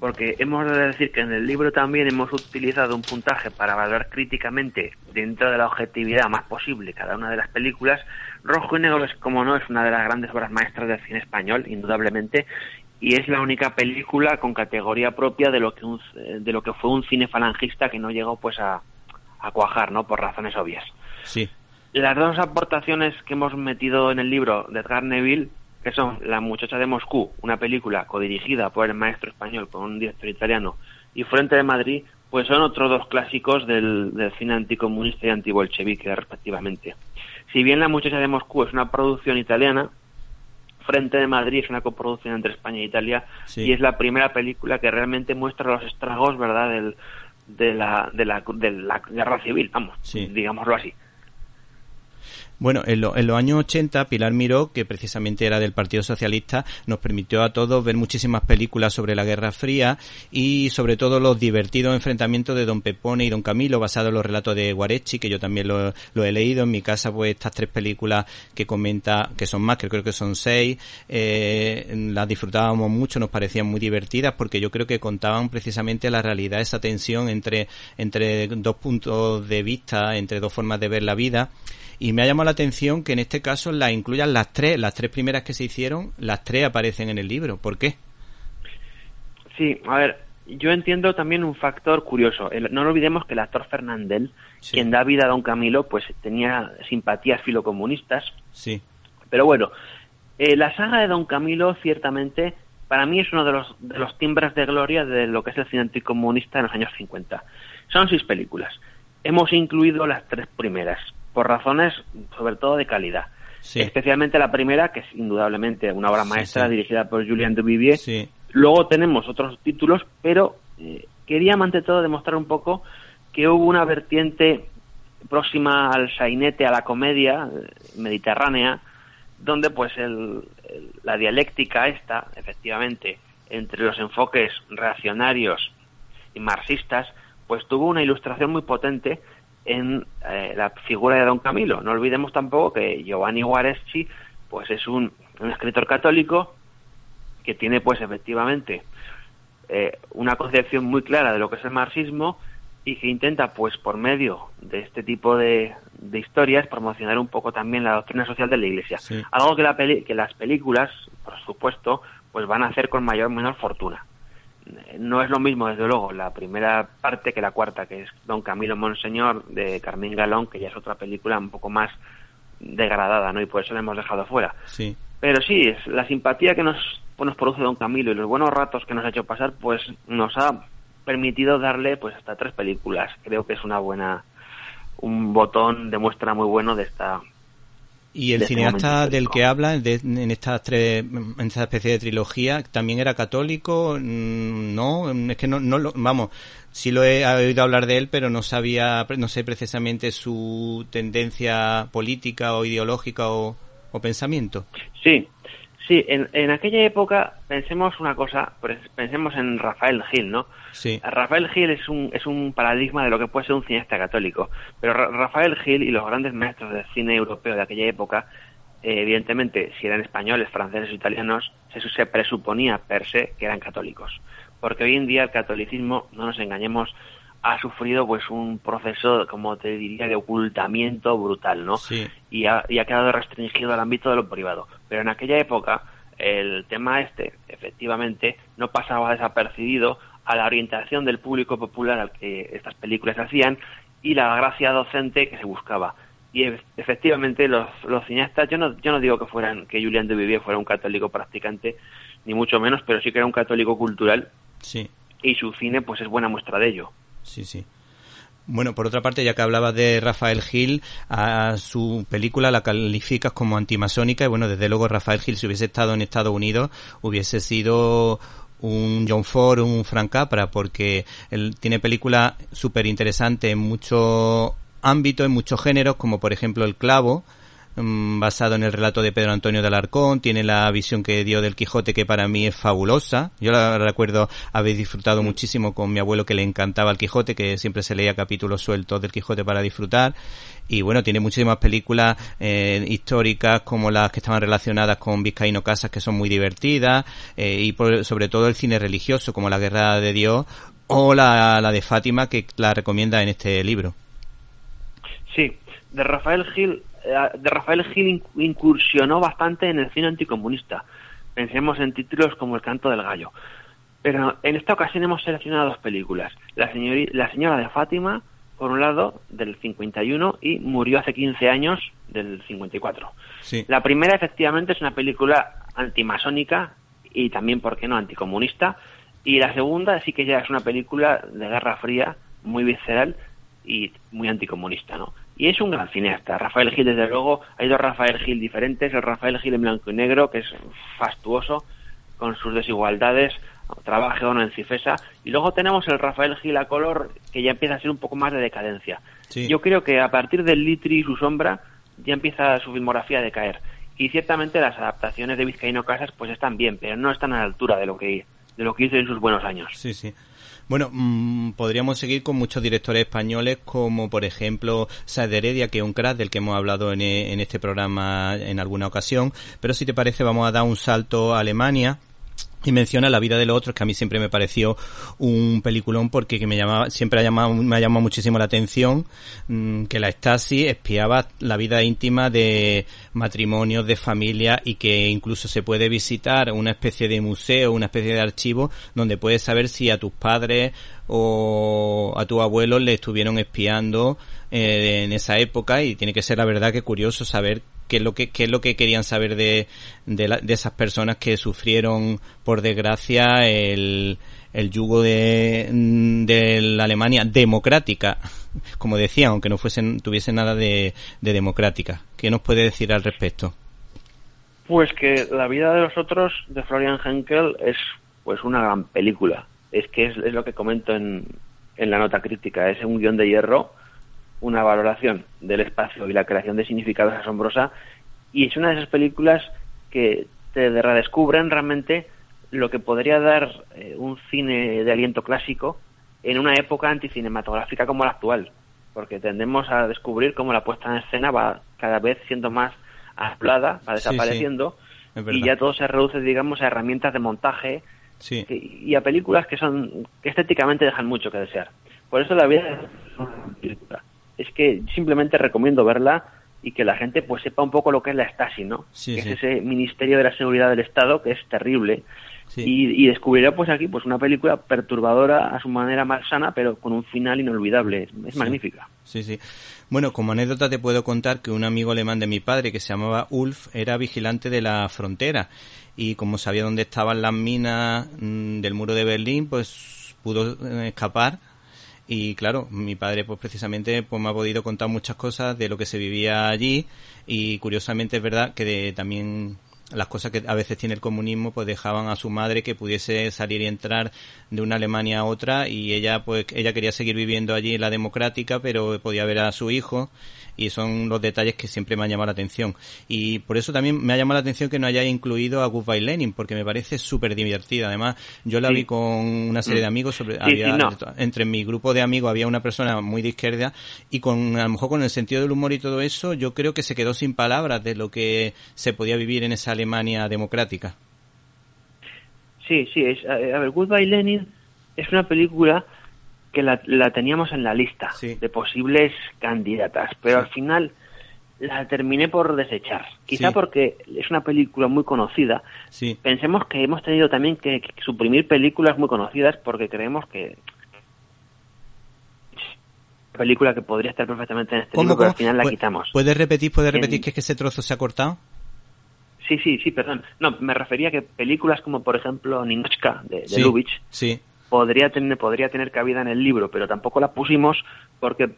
porque hemos de decir que en el libro también hemos utilizado un puntaje para valorar críticamente, dentro de la objetividad más posible, cada una de las películas. Rojo y Negro, es, como no, es una de las grandes obras maestras del cine español, indudablemente, y es la única película con categoría propia de lo que, un- de lo que fue un cine falangista que no llegó pues a, a cuajar, ¿no? Por razones obvias. Sí, Las dos aportaciones que hemos metido en el libro de Edgar Neville, que son La muchacha de Moscú, una película codirigida por el maestro español con un director italiano, y Frente de Madrid, pues son otros dos clásicos del, del cine anticomunista y antibolchevique, respectivamente. Si bien La muchacha de Moscú es una producción italiana, Frente de Madrid es una coproducción entre España e Italia Sí. y es la primera película que realmente muestra los estragos, ¿verdad?, del, de, la, de, la, de la guerra civil, vamos, Sí. digámoslo así. Bueno, en, lo- en los años 80, Pilar Miró, que precisamente era del Partido Socialista, nos permitió a todos ver muchísimas películas sobre la Guerra Fría y sobre todo los divertidos enfrentamientos de Don Pepone y Don Camilo, basados en los relatos de Guarechi, que yo también lo, lo he leído. En mi casa, pues estas tres películas que comenta, que son más, que creo que son seis, eh, las disfrutábamos mucho, nos parecían muy divertidas porque yo creo que contaban precisamente la realidad, esa tensión entre, entre dos puntos de vista, entre dos formas de ver la vida. Y me ha llamado la atención que en este caso las incluyan las tres, las tres primeras que se hicieron, las tres aparecen en el libro. ¿Por qué? Sí, a ver, yo entiendo también un factor curioso. El- no olvidemos que el actor Fernandel, Sí. quien da vida a Don Camilo, pues tenía simpatías filocomunistas. Sí, Pero bueno, eh, la saga de Don Camilo, ciertamente, para mí es uno de los, de los timbres de gloria de lo que es el cine anticomunista en los años 50. Son seis películas. Hemos incluido las tres primeras, por razones sobre todo de calidad. sí, Especialmente la primera, que es indudablemente una obra maestra sí. dirigida por Julien Duvivier. Luego tenemos otros títulos, pero eh, quería ante todo demostrar un poco que hubo una vertiente próxima al sainete, a la comedia eh, mediterránea, donde pues el- el- la dialéctica esta, efectivamente, entre los enfoques reaccionarios y marxistas, pues tuvo una ilustración muy potente en eh, la figura de Don Camilo. No olvidemos tampoco que Giovanni Guareschi pues es un, un escritor católico que tiene pues efectivamente eh, una concepción muy clara de lo que es el marxismo y que intenta pues por medio de este tipo de, de historias promocionar un poco también la doctrina social de la iglesia Sí. algo que, la peli- que las películas por supuesto pues van a hacer con mayor o menor fortuna no es lo mismo desde luego la primera parte que la cuarta que es Don Camilo Monseñor de Carmín Galón que ya es otra película un poco más degradada no y por eso la hemos dejado fuera sí. pero sí, es la simpatía que nos, nos produce Don Camilo y los buenos ratos que nos ha hecho pasar, pues nos ha permitido darle pues hasta tres películas. Creo que es una buena, un botón de muestra muy bueno de esta. Y el de este cineasta del que habla de- en estas tres, en esta especie de trilogía, también era católico, Mm, no, es que no, no lo, vamos, sí lo he oído hablar de él, pero no sabía, no sé precisamente su tendencia política o ideológica o, o pensamiento. Sí, Sí, en, en aquella época pensemos una cosa, pues, pensemos en Rafael Gil, ¿no? Sí. Rafael Gil es un, es un paradigma de lo que puede ser un cineasta católico, pero Ra- Rafael Gil y los grandes maestros del cine europeo de aquella época, eh, evidentemente, si eran españoles, franceses o italianos, se, se presuponía per se que eran católicos. Porque hoy en día el catolicismo, no nos engañemos, ha sufrido pues un proceso, como te diría, de ocultamiento brutal, ¿no? Sí. y ha, y ha quedado restringido al ámbito de lo privado. Pero en aquella época el tema este, efectivamente, no pasaba desapercibido a la orientación del público popular al que estas películas hacían y la gracia docente que se buscaba. Y e- efectivamente los, los cineastas, yo no, yo no digo que fueran que Julian de Vivier fuera un católico practicante, ni mucho menos, pero sí que era un católico cultural Sí. y su cine pues es buena muestra de ello. Sí, sí. Bueno, por otra parte, ya que hablabas de Rafael Gil, su película la calificas como antimasónica y bueno, desde luego Rafael Gil si hubiese estado en Estados Unidos hubiese sido un John Ford, un Frank Capra, porque él tiene películas súper interesantes en muchos ámbitos, en muchos géneros, como por ejemplo El Clavo, mm, basado en el relato de Pedro Antonio de Alarcón, tiene la visión que dio del Quijote que para mí es fabulosa. Yo la recuerdo haber disfrutado muchísimo con mi abuelo que le encantaba el Quijote, que siempre se leía capítulos sueltos del Quijote para disfrutar. Y bueno, tiene muchísimas películas eh, históricas como las que estaban relacionadas con Vizcaíno Casas que son muy divertidas eh, y por- sobre todo el cine religioso como La Guerra de Dios o la, la de Fátima que la recomienda en este libro. Sí, de Rafael Gil, de Rafael Gil inc- incursionó bastante en el cine anticomunista. Pensemos en títulos como El canto del gallo. Pero en esta ocasión hemos seleccionado dos películas. La, la señora de Fátima, por un lado, del 51, y murió hace 15 años, del 54. Sí. La primera, efectivamente, es una película antimasónica y también, ¿por qué no?, anticomunista. Y la segunda sí que ya es una película de Guerra Fría, muy visceral y muy anticomunista, ¿no? Y es un gran cineasta. Rafael Gil, desde luego, hay dos Rafael Gil diferentes. El Rafael Gil en blanco y negro, que es fastuoso, con sus desigualdades, trabaja o no en Cifesa. Y luego tenemos el Rafael Gil a color, que ya empieza a ser un poco más de decadencia. Sí. Yo creo que a partir del Litri y su sombra ya empieza su filmografía a decaer. Y ciertamente las adaptaciones de Vizcaíno Casas pues están bien, pero no están a la altura de lo que de lo que hizo en sus buenos años. Sí, sí. Bueno, mm, podríamos seguir con muchos directores españoles, como por ejemplo Saed Heredia, que es un crack del que hemos hablado en, e- en este programa en alguna ocasión. Pero si te parece, vamos a dar un salto a Alemania. Y menciona La vida de los otros, que a mí siempre me pareció un peliculón porque que me llamaba, siempre ha llamado, me ha llamado muchísimo la atención mm, que la Stasi espiaba la vida íntima de matrimonios, de familia y que incluso se puede visitar una especie de museo, una especie de archivo donde puedes saber si a tus padres o a tu abuelo le estuvieron espiando eh, en esa época. Y tiene que ser la verdad que curioso saber qué es lo que qué es lo que querían saber de de, la- de esas personas que sufrieron por desgracia el el yugo de, mm, de la Alemania democrática, como decía, aunque no fuesen, tuviese nada de, de democrática. ¿Qué nos puede decir al respecto? Pues que La vida de los otros de Florian Henkel es pues una gran película. Es que es, es lo que comento en, en la nota crítica. Es un guion de hierro, una valoración del espacio y la creación de significados asombrosa. Y es una de esas películas que te redescubren realmente lo que podría dar eh, un cine de aliento clásico en una época anticinematográfica como la actual. Porque tendemos a descubrir cómo la puesta en escena va cada vez siendo más hablada, va Sí, sí. desapareciendo Es y ya todo se reduce, digamos, a herramientas de montaje Sí. que- y a películas que son que estéticamente dejan mucho que desear. Por eso la vida es una película. Es que simplemente recomiendo verla y que la gente pues sepa un poco lo que es la Stasi, ¿no? Sí, que sí. es ese Ministerio de la Seguridad del Estado que es terrible. Sí. Y, y descubrirá pues aquí pues una película perturbadora a su manera más sana, pero con un final inolvidable. Es, magnífica. Sí, sí. Bueno, como anécdota te puedo contar que un amigo alemán de mi padre que se llamaba Ulf era vigilante de la frontera y como sabía dónde estaban las minas mm, del muro de Berlín, pues pudo eh, escapar y claro, mi padre pues precisamente pues me ha podido contar muchas cosas de lo que se vivía allí y curiosamente es verdad que de- también las cosas que a veces tiene el comunismo pues dejaban a su madre que pudiese salir y entrar de una Alemania a otra y ella pues ella quería seguir viviendo allí en la democrática pero podía ver a su hijo y son los detalles que siempre me han llamado la atención. Y por eso también me ha llamado la atención que no hayáis incluido a Goodbye Lenin, porque me parece súper divertida. Además, yo la Sí. vi con una serie de amigos, sobre, Sí, había- sí, no. entre mi grupo de amigos había una persona muy de izquierda y con a lo mejor con el sentido del humor y todo eso, yo creo que se quedó sin palabras de lo que se podía vivir en esa Alemania democrática. Sí, sí, es, a, a ver, Goodbye Lenin es una película que la, la teníamos en la lista Sí. de posibles candidatas, pero Sí. al final la terminé por desechar. Quizá Sí. porque es una película muy conocida. Sí, Pensemos que hemos tenido también que, que suprimir películas muy conocidas porque creemos que película que podría estar perfectamente en este ¿Cómo, libro, pero al final la quitamos. ¿Puedes repetir, puedes repetir En- que es que ese trozo se ha cortado? Sí, sí, sí, perdón. No, me refería a que películas como, por ejemplo, Ninochka, de, de Sí, Lubitsch, sí, podría tener, podría tener cabida en el libro, pero tampoco la pusimos porque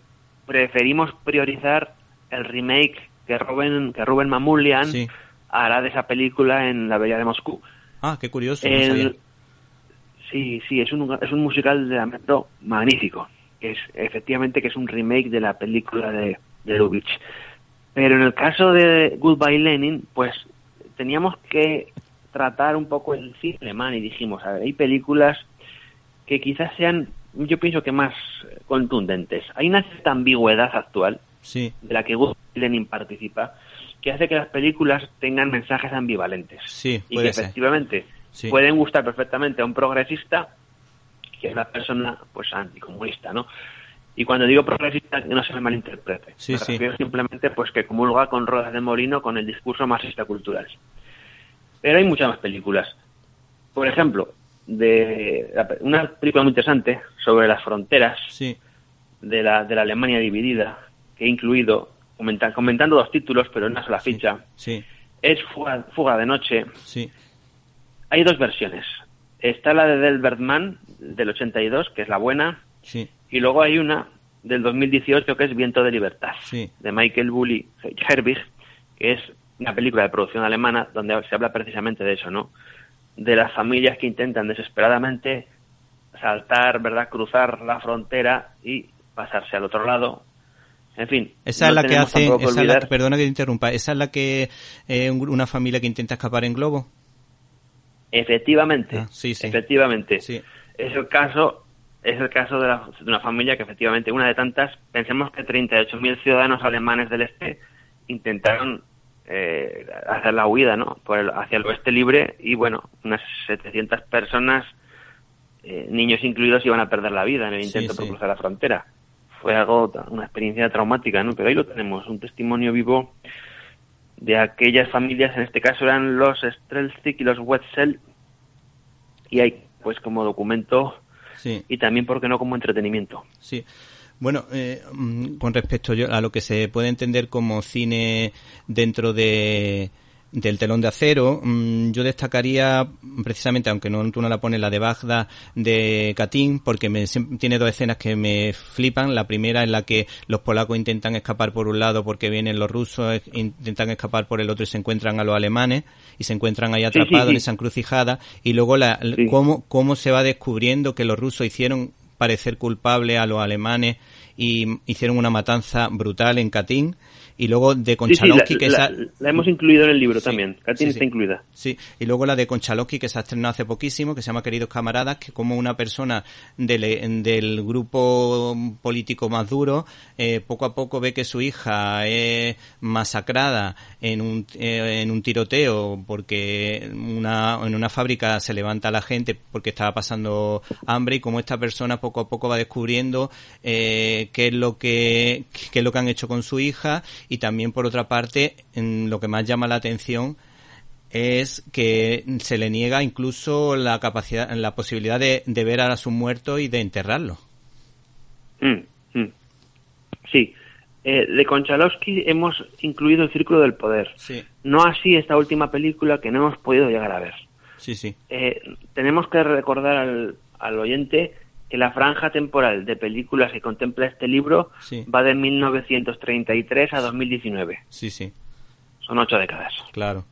preferimos priorizar el remake que Ruben, que Ruben Mamulian sí. hará de esa película en La Bella de Moscú. Ah, qué curioso, no El- sabía. sí, sí, es un, es un musical de lamento magnífico, que es efectivamente que es un remake de la película de, de Lubitsch. Pero en el caso de Goodbye Lenin, pues teníamos que tratar un poco el cine alemán y dijimos, a ver, hay películas que quizás sean, yo pienso que más contundentes. Hay una cierta ambigüedad actual Sí, de la que Goodbye Lenin participa, que hace que las películas tengan mensajes ambivalentes sí, y que ser. efectivamente Sí. pueden gustar perfectamente a un progresista que es una persona pues anticomunista, ¿no? Y cuando digo progresista que no se me malinterprete. Sí, me sí. simplemente pues que comulga con ruedas de molino con el discurso marxista cultural. Pero hay muchas más películas. Por ejemplo, de la- una película muy interesante sobre las fronteras Sí, de la, de la Alemania dividida, que he incluido, comenta- comentando dos títulos, pero en una sola ficha, sí, es Fuga, Fuga de Noche, hay dos versiones. Está la de Delbert Mann, del 82, que es la buena, y luego hay una del 2018, que es Viento de Libertad, de Michael Bulli Herbig, que es una película de producción alemana donde se habla precisamente de eso, ¿no? De las familias que intentan desesperadamente saltar, ¿verdad?, cruzar la frontera y pasarse al otro lado. En fin. Esa no es la que hace, esa la, perdona que te interrumpa, esa es la que eh, un- una familia que intenta escapar en globo. Efectivamente, Ah, sí, sí. efectivamente. Sí. Es el caso, es el caso de, la- de una familia que efectivamente, una de tantas, pensemos que 38.000 ciudadanos alemanes del este intentaron eh, hacer la huida, ¿no? Por el- hacia el oeste libre y bueno, unas 700 personas, eh, niños incluidos, iban a perder la vida en el Sí, intento por sí. cruzar la frontera. Fue algo, una experiencia traumática, ¿no? Pero ahí lo tenemos, un testimonio vivo de aquellas familias, en este caso eran los Strelzik y los Wetzel, y hay pues como documento Sí. y también, ¿por qué no?, como entretenimiento. Sí. Bueno, eh, mm, con respecto a lo que se puede entender como cine dentro de del telón de acero, mm, yo destacaría precisamente, aunque no tú no la pones, la de Bagda de Katyn, porque me, tiene dos escenas que me flipan. La primera en la que los polacos intentan escapar por un lado porque vienen los rusos, intentan escapar por el otro y se encuentran a los alemanes y se encuentran ahí sí, atrapados sí. en esa encrucijada. Y luego la, cómo, cómo se va descubriendo que los rusos hicieron parecer culpable a los alemanes y hicieron una matanza brutal en Katyn y luego de Sí, sí, la, que la- esa la hemos incluido en el libro Sí, también. Katyn sí, está incluida. Sí, y luego la de Konchalovsky que se ha estrenado hace poquísimo, que se llama Queridos Camaradas, que como una persona del, del grupo político más duro, eh, poco a poco ve que su hija es masacrada en un, eh, en un tiroteo porque una, en una fábrica se levanta la gente porque estaba pasando hambre y como esta persona poco a poco va descubriendo eh, qué es lo que qué es lo que han hecho con su hija y también por otra parte en lo que más llama la atención es que se le niega incluso la capacidad, la posibilidad de, de ver a su muerto y de enterrarlo. Mm, mm. Sí. Eh, de Konchalovsky hemos incluido el Círculo del Poder. Sí, No así esta última película que no hemos podido llegar a ver. sí, sí. Eh, tenemos que recordar al, al oyente que la franja temporal de películas que contempla este libro Sí. va de 1933 a 2019. Sí, sí, Son ocho décadas. claro.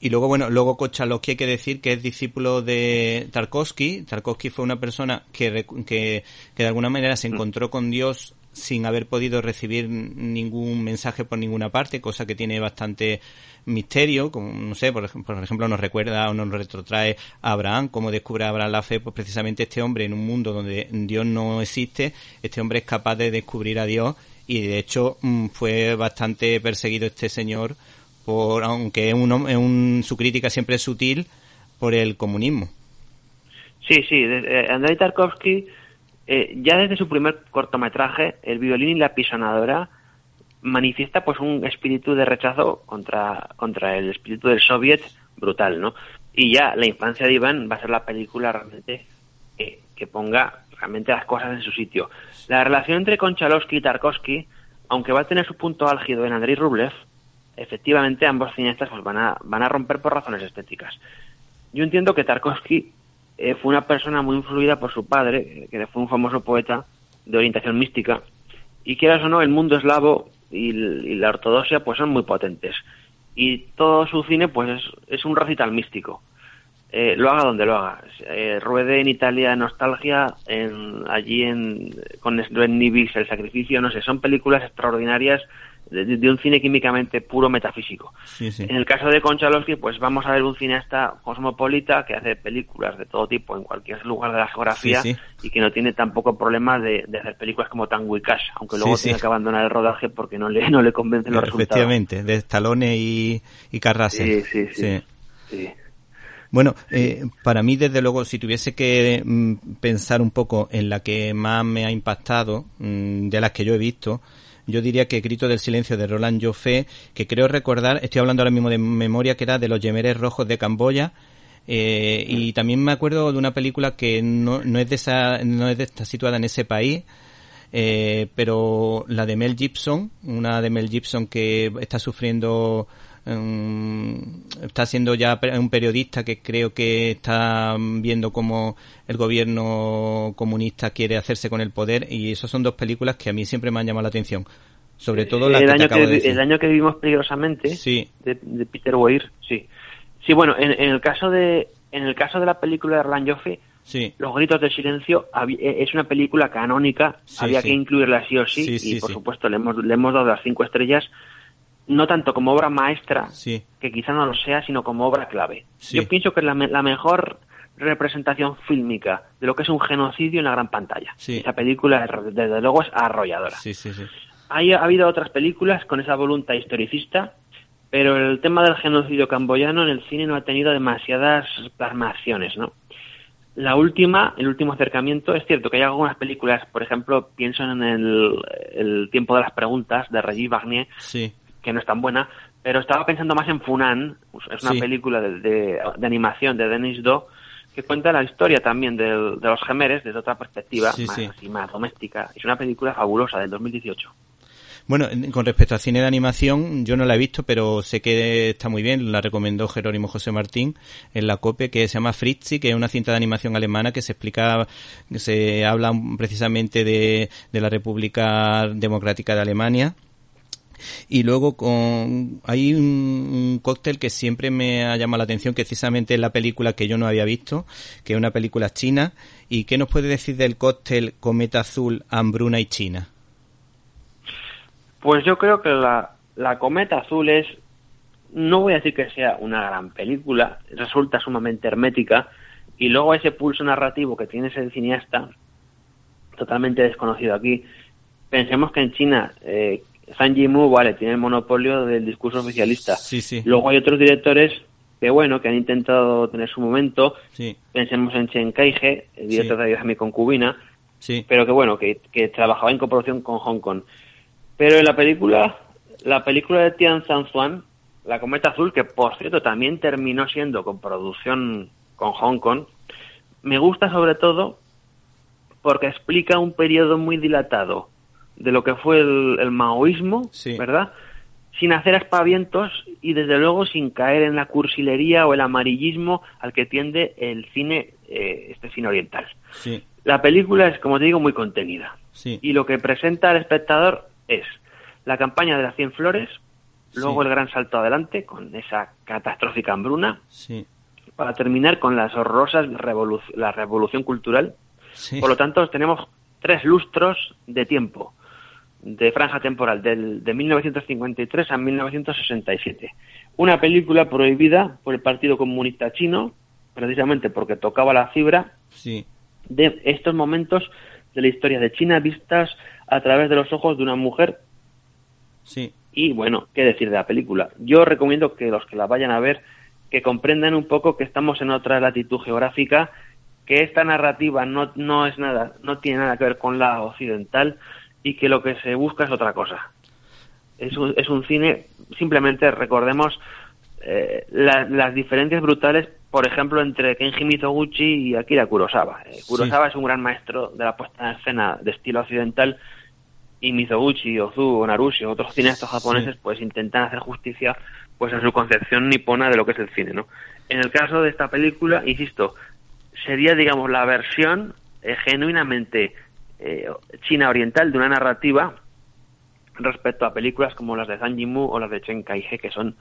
Y luego, bueno, luego Kochalowski hay que decir que es discípulo de Tarkovsky. Tarkovsky fue una persona que, que, que de alguna manera se encontró con Dios sin haber podido recibir ningún mensaje por ninguna parte, cosa que tiene bastante misterio, como, no sé, por, por ejemplo nos recuerda o nos retrotrae a Abraham, cómo descubre Abraham la fe, pues precisamente este hombre en un mundo donde Dios no existe, este hombre es capaz de descubrir a Dios y de hecho mm, fue bastante perseguido este señor por aunque es un, su crítica siempre es sutil por el comunismo. Sí, sí, eh, Andrei Tarkovsky, eh, ya desde su primer cortometraje, El violín y la pisonadora, manifiesta pues un espíritu de rechazo contra, contra el espíritu del soviet brutal, ¿no? Y ya La infancia de Iván va a ser la película realmente que, que ponga realmente las cosas en su sitio. La relación entre Konchalovsky y Tarkovsky, aunque va a tener su punto álgido en Andrei Rublev, efectivamente ambos cineastas pues van a, van a romper por razones estéticas. Yo entiendo que Tarkovsky eh, fue una persona muy influida por su padre, que fue un famoso poeta de orientación mística, y quieras o no, el mundo eslavo y, la ortodoxia pues son muy potentes. Y todo su cine pues es, es un recital místico. Eh, lo haga donde lo haga. Eh, ruede en Italia Nostalgia, en, allí en, con Sven Nibis El Sacrificio, no sé, son películas extraordinarias de, de un cine químicamente puro metafísico. Sí, sí. En el caso de Konchalovsky, pues vamos a ver un cineasta cosmopolita que hace películas de todo tipo en cualquier lugar de la geografía Sí, y que no tiene tampoco problemas de, de hacer películas como Tango y Cash, aunque luego tiene que abandonar el rodaje porque no le, no le convencen los resultados. Efectivamente, de Stallone y, y Carrasel. Sí, sí. Sí. Bueno, eh, para mí, desde luego, si tuviese que mm, pensar un poco en la que más me ha impactado, mm, de las que yo he visto, yo diría que Grito del Silencio de Roland Joffé, que creo recordar, estoy hablando ahora mismo de memoria, que era de los Yemeres Rojos de Camboya, eh, y también me acuerdo de una película que no, no es de esa, no es de, está situada en ese país, eh, pero la de Mel Gibson, una de Mel Gibson que está sufriendo, um, está siendo ya un periodista que creo que está viendo cómo el gobierno comunista quiere hacerse con el poder y esas son dos películas que a mí siempre me han llamado la atención. Sobre todo la el, que te año acabo que, de decir. el año que vivimos peligrosamente Sí. de, de Peter Weir, sí. Sí, bueno, en, en el caso de en el caso de la película de Erland Joffe, Sí. Los gritos del silencio eh, es una película canónica, Sí, había que incluirla sí o sí, y por supuesto le hemos, le hemos dado las cinco estrellas, no tanto como obra maestra, Sí. que quizá no lo sea, sino como obra clave. Sí. Yo pienso que es la, la mejor representación fílmica de lo que es un genocidio en la gran pantalla. Sí. Esa película, es- desde luego, es arrolladora. Hay, ha habido otras películas con esa voluntad historicista, pero el tema del genocidio camboyano en el cine no ha tenido demasiadas plasmaciones, ¿no? La última, el último acercamiento, es cierto que hay algunas películas, por ejemplo, pienso en el, el tiempo de las preguntas de Regis Barnier, Sí. Que no es tan buena, pero estaba pensando más en Funan, es una Sí. película de, de- de animación de Denis Do, que cuenta la historia también de, los gemeres desde otra perspectiva, Sí, más, sí. así, más doméstica. Es una película fabulosa del 2018. Bueno, en- con respecto al cine de animación, yo no la he visto, pero sé que está muy bien. La recomendó Jerónimo José Martín en la COPE, que se llama Fritzi, que es una cinta de animación alemana que se explica, que se habla precisamente de, de la República Democrática de Alemania. Y luego con hay un, cóctel que siempre me ha llamado la atención, que precisamente es la película que yo no había visto, que es una película china. ¿Y qué nos puede decir del cóctel Cometa Azul, Hambruna y China? Pues yo creo que la, la Cometa Azul es, no voy a decir que sea una gran película, resulta sumamente hermética, y luego ese pulso narrativo que tiene ese cineasta, totalmente desconocido aquí, pensemos que en China eh, Zhang Yimou, vale, tiene el monopolio del discurso oficialista. Sí, sí. Luego hay otros directores que, bueno, que han intentado tener su momento, Sí, pensemos en Chen Kaige, el director de mi concubina, sí. pero que bueno, que, que trabajaba en coproducción con Hong Kong. Pero en la película, la película de Tian San Juan, La Cometa Azul, que por cierto también terminó siendo con producción con Hong Kong, me gusta sobre todo porque explica un periodo muy dilatado de lo que fue el, el maoísmo, Sí. ¿verdad? Sin hacer aspavientos y desde luego sin caer en la cursilería o el amarillismo al que tiende el cine, eh, este cine oriental. Sí, La película es, como te digo, muy contenida. sí, Y lo que presenta al espectador es la campaña de las 100 flores, luego el gran salto adelante con esa catastrófica hambruna, Sí, para terminar con las horrorosas la revolución cultural. Por lo tanto, tenemos tres lustros de tiempo, de franja temporal, del, de 1953 a 1967. Una película prohibida por el Partido Comunista Chino, precisamente porque tocaba la fibra sí. de estos momentos de la historia de China vistas a través de los ojos de una mujer Sí, y bueno, qué decir de la película. Yo recomiendo que los que la vayan a ver, que comprendan un poco que estamos en otra latitud geográfica, que esta narrativa no, no es nada, no tiene nada que ver con la occidental y que lo que se busca es otra cosa. Es un, es un cine, simplemente recordemos eh, la- las diferencias brutales, por ejemplo, entre Kenji Mizoguchi y Akira Kurosawa. Eh, Kurosawa es un gran maestro de la puesta en escena de estilo occidental y Mizoguchi, Ozu, Narushi otros cineastas japoneses pues intentan hacer justicia pues a su concepción nipona de lo que es el cine, ¿no? En el caso de esta película, insisto, sería digamos la versión eh, genuinamente eh, china oriental de una narrativa respecto a películas como las de Zhang Yimou o las de Chen Kai-he que son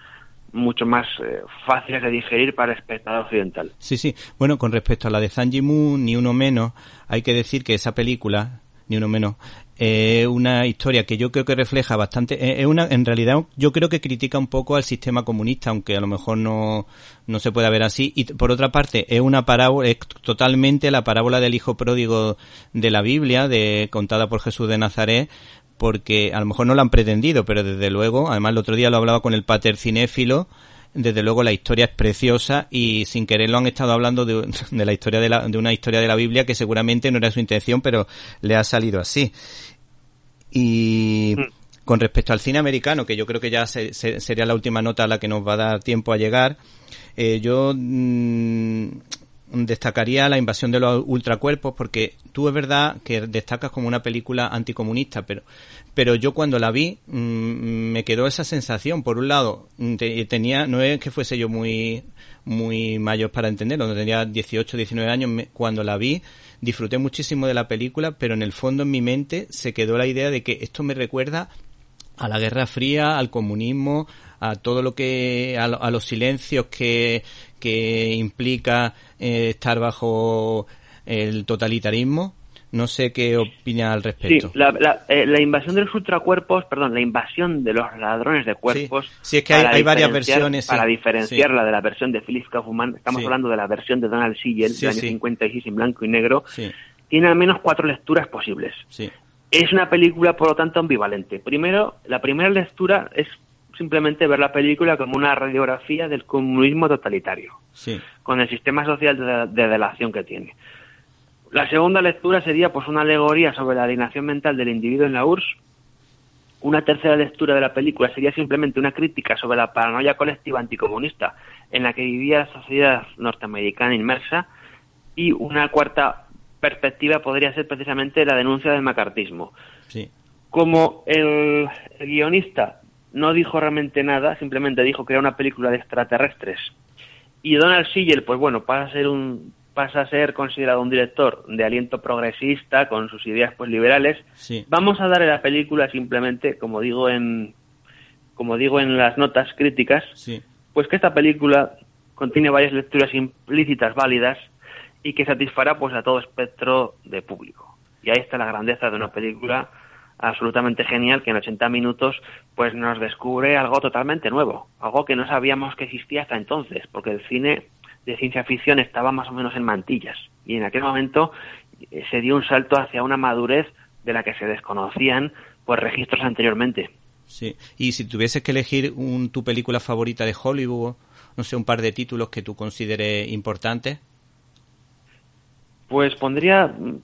mucho más eh, fáciles de digerir para el espectador occidental. Sí, sí. Bueno, con respecto a la de Zhang Yimou, ni uno menos, hay que decir que esa película, ni uno menos, es una historia que yo creo que refleja bastante, es una, en realidad yo creo que critica un poco al sistema comunista, aunque a lo mejor no, no se pueda ver así. Y por otra parte, es una parábola, es totalmente la parábola del hijo pródigo de la Biblia, de, contada por Jesús de Nazaret, porque a lo mejor no lo han pretendido, pero desde luego, además el otro día lo hablaba con el pater cinéfilo, desde luego la historia es preciosa y sin querer lo han estado hablando de la historia de, la, de una historia de la Biblia que seguramente no era su intención, pero le ha salido así. Y con respecto al cine americano, que yo creo que ya se- se- sería la última nota a la que nos va a dar tiempo a llegar, eh, yo mm, destacaría la invasión de los ultracuerpos porque tú es verdad que destacas como una película anticomunista, pero pero yo cuando la vi mm, me quedó esa sensación. Por un lado, mm, te- tenía no es que fuese yo muy muy mayor para entenderlo, no tenía 18, 19 años me- cuando la vi, disfruté muchísimo de la película, pero en el fondo en mi mente se quedó la idea de que esto me recuerda a la Guerra Fría, al comunismo, a todo lo que, a, a los silencios que, que implica eh, estar bajo el totalitarismo. No sé qué opina al Sí, respecto. la, la, eh, la invasión de los ultracuerpos, perdón, la invasión de los ladrones de cuerpos. Sí, es que hay- varias versiones, sí. Para diferenciarla Sí. de la versión de Phyllis Kaufman, estamos Sí. hablando de la versión de Donald Siegel Sí, del año sí. 56 en blanco y negro. Sí, Tiene al menos cuatro lecturas posibles. sí, Es una película, por lo tanto, ambivalente. Primero, la primera lectura es simplemente ver la película como una radiografía del comunismo totalitario sí, con el sistema social de, de delación que tiene. La segunda lectura sería pues una alegoría sobre la alienación mental del individuo en la URSS. Una tercera lectura de la película sería simplemente una crítica sobre la paranoia colectiva anticomunista en la que vivía la sociedad norteamericana inmersa. Y una cuarta perspectiva podría ser precisamente la denuncia del macartismo. sí, Como el, el guionista no dijo realmente nada, simplemente dijo que era una película de extraterrestres. Y Donald Siegel, pues bueno, pasa a ser un pasa a ser considerado un director de aliento progresista con sus ideas pues liberales. sí, Vamos a darle a la película simplemente, como digo en como digo en las notas críticas, sí, pues que esta película contiene varias lecturas implícitas válidas y que satisfará pues a todo espectro de público. Y ahí está la grandeza de una película absolutamente genial que en 80 minutos pues nos descubre algo totalmente nuevo, algo que no sabíamos que existía hasta entonces, porque el cine de ciencia ficción estaba más o menos en mantillas y en aquel momento eh, se dio un salto hacia una madurez de la que se desconocían pues registros anteriormente. sí. Y si tuvieses que elegir un, tu película favorita de Hollywood, no sé, un par de títulos que tú consideres importantes. Pues pondría. mm,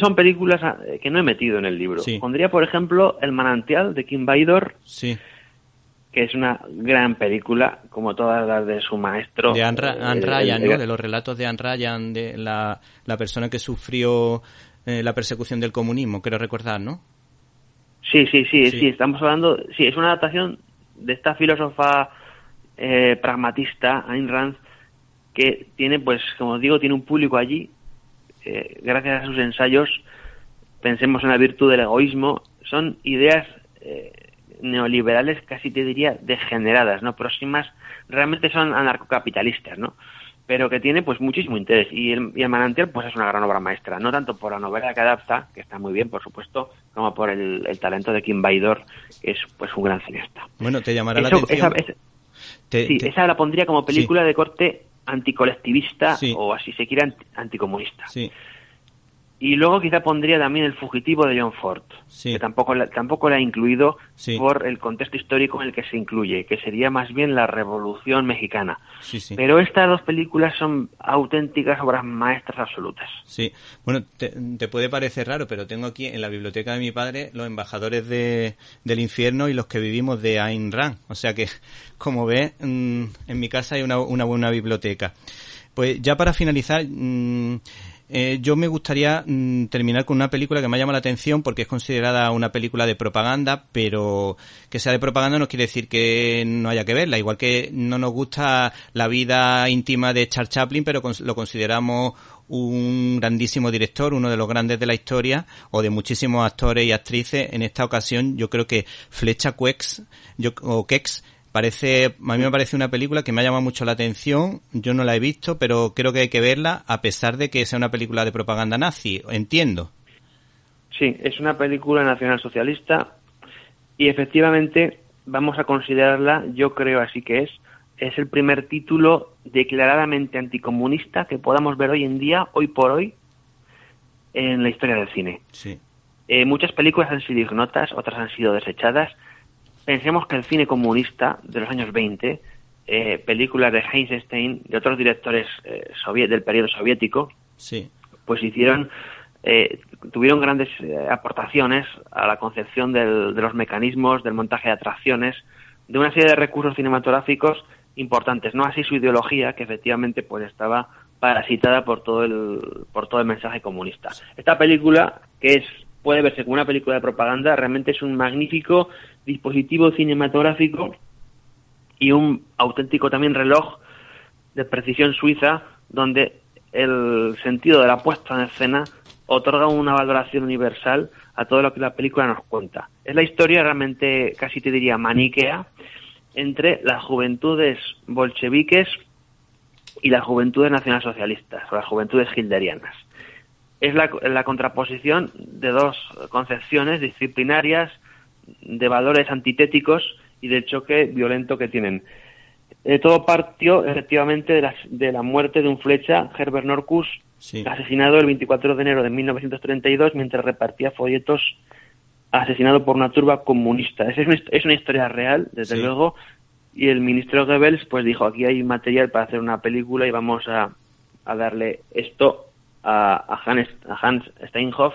Son películas ah, que no he metido en el libro. Sí. Pondría, por ejemplo, El Manantial de Kim Baidor, Sí, que es una gran película, como todas las de su maestro. de Anne, eh, el- Ryan, el- ¿no? De los relatos de Anne Ryan, de la, la persona que sufrió eh, la persecución del comunismo, quiero recordar, ¿no? Sí, sí, sí, Sí. sí, estamos hablando. Sí, es una adaptación de esta filósofa eh, pragmatista, Ayn Rand, que tiene, pues, como digo, tiene un público allí. eh, gracias a sus ensayos, pensemos en la virtud del egoísmo. Son ideas neoliberales, casi te diría degeneradas, ¿no? Próximas, realmente son anarcocapitalistas, ¿no? Pero que tiene pues muchísimo interés. Y el, y el manantial pues es una gran obra maestra, no tanto por la novela que adapta, que está muy bien, por supuesto, como por el, el talento de Kim Baidor, que es pues un gran cineasta. Bueno, te llamará la Eso- atención. esa- esa- te- sí, te- esa la pondría como película de corte anticolectivista Sí. o así se quiere anti- anticomunista. Sí, Y luego quizá pondría también El fugitivo de John Ford, Sí. que tampoco la, tampoco la he incluido Sí. por el contexto histórico en el que se incluye, que sería más bien la Revolución Mexicana. sí, sí. Pero estas dos películas son auténticas obras maestras absolutas. Sí, bueno, te, te puede parecer raro, pero tengo aquí en la biblioteca de mi padre los embajadores de, del infierno y los que vivimos de Ayn Rand. O sea que, como ves, mm, en mi casa hay una, una buena biblioteca. Pues ya para finalizar, mm, eh, yo me gustaría mm, terminar con una película que me ha llamado la atención porque es considerada una película de propaganda, pero que sea de propaganda no quiere decir que no haya que verla. Igual que no nos gusta la vida íntima de Charles Chaplin, pero lo consideramos un grandísimo director, uno de los grandes de la historia, o de muchísimos actores y actrices. En esta ocasión, yo creo que Flecha Quex, yo, o Kex, parece, a mí me parece una película que me ha llamado mucho la atención. Yo no la he visto, pero creo que hay que verla, a pesar de que sea una película de propaganda nazi. Entiendo. Sí, es una película nacionalsocialista y efectivamente vamos a considerarla, yo creo así que es, es el primer título declaradamente anticomunista que podamos ver hoy en día, hoy por hoy, en la historia del cine. Sí. Eh, muchas películas han sido ignotas, otras han sido desechadas. Pensemos que el cine comunista de los años 20, eh, películas de Eisenstein, de otros directores eh, soviet- del periodo soviético, Sí. pues hicieron, eh, tuvieron grandes eh, aportaciones a la concepción del- de los mecanismos, del montaje de atracciones, de una serie de recursos cinematográficos importantes, no así su ideología, que efectivamente pues estaba parasitada por todo el, por todo el mensaje comunista. Esta película, que es, puede verse como una película de propaganda, realmente es un magnífico dispositivo cinematográfico y un auténtico también reloj de precisión suiza donde el sentido de la puesta en escena otorga una valoración universal a todo lo que la película nos cuenta. Es la historia realmente, casi te diría, maniquea entre las juventudes bolcheviques y las juventudes nacionalsocialistas o las juventudes hilderianas. Es la, la contraposición de dos concepciones disciplinarias, de valores antitéticos y del choque violento que tienen. Eh, todo partió efectivamente de la, de la muerte de un flecha, Herbert Norcus, Sí. asesinado el 24 de enero de 1932 mientras repartía folletos asesinado por una turba comunista. Es una, es una historia real, desde Sí. luego, y el ministro Goebbels pues dijo, aquí hay material para hacer una película y vamos a, a darle esto a, a Hans, a Hans Steinhoff,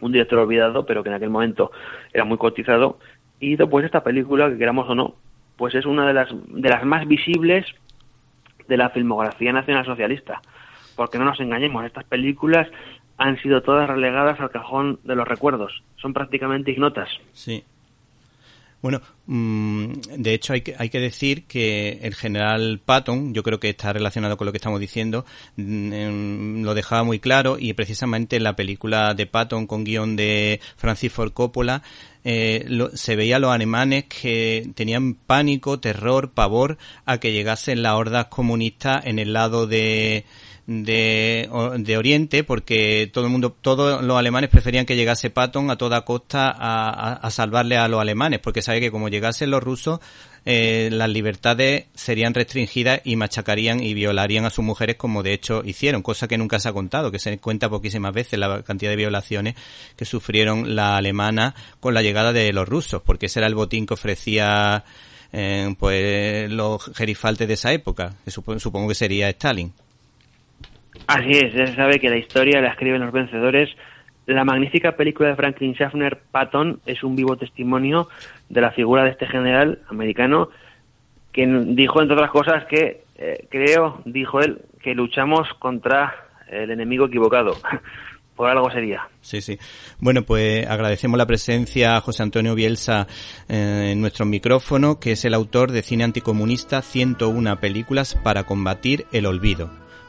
un director olvidado, pero que en aquel momento era muy cotizado, y hizo pues esta película, que queramos o no, pues es una de las, de las más visibles de la filmografía nacional socialista. Porque no nos engañemos, estas películas han sido todas relegadas al cajón de los recuerdos. Son prácticamente ignotas. Sí. Bueno, mm, de hecho hay que, hay que decir que el general Patton, yo creo que está relacionado con lo que estamos diciendo, mm, em, lo dejaba muy claro y precisamente en la película de Patton con guion de Francis Ford Coppola eh, lo- se veía a los alemanes que tenían pánico, terror, pavor a que llegasen las hordas comunistas en el lado de de, de Oriente porque todo el mundo, todos los alemanes preferían que llegase Patton a toda costa a, a, salvarle a los alemanes porque sabe que como llegasen los rusos eh, las libertades serían restringidas y machacarían y violarían a sus mujeres como de hecho hicieron, cosa que nunca se ha contado, que se cuenta poquísimas veces la cantidad de violaciones que sufrieron las alemanas con la llegada de los rusos, porque ese era el botín que ofrecía eh, pues los gerifaltes de esa época, que supo- supongo que sería Stalin. Así es, ya se sabe que la historia la escriben los vencedores. La magnífica película de Franklin Schaffner, Patton, es un vivo testimonio de la figura de este general americano que dijo, entre otras cosas, que eh, creo, dijo él, que luchamos contra el enemigo equivocado. Por algo sería. Sí, sí. Bueno, pues agradecemos la presencia a José Antonio Bielsa eh, en nuestro micrófono, que es el autor de Cine Anticomunista 101 películas para combatir el olvido.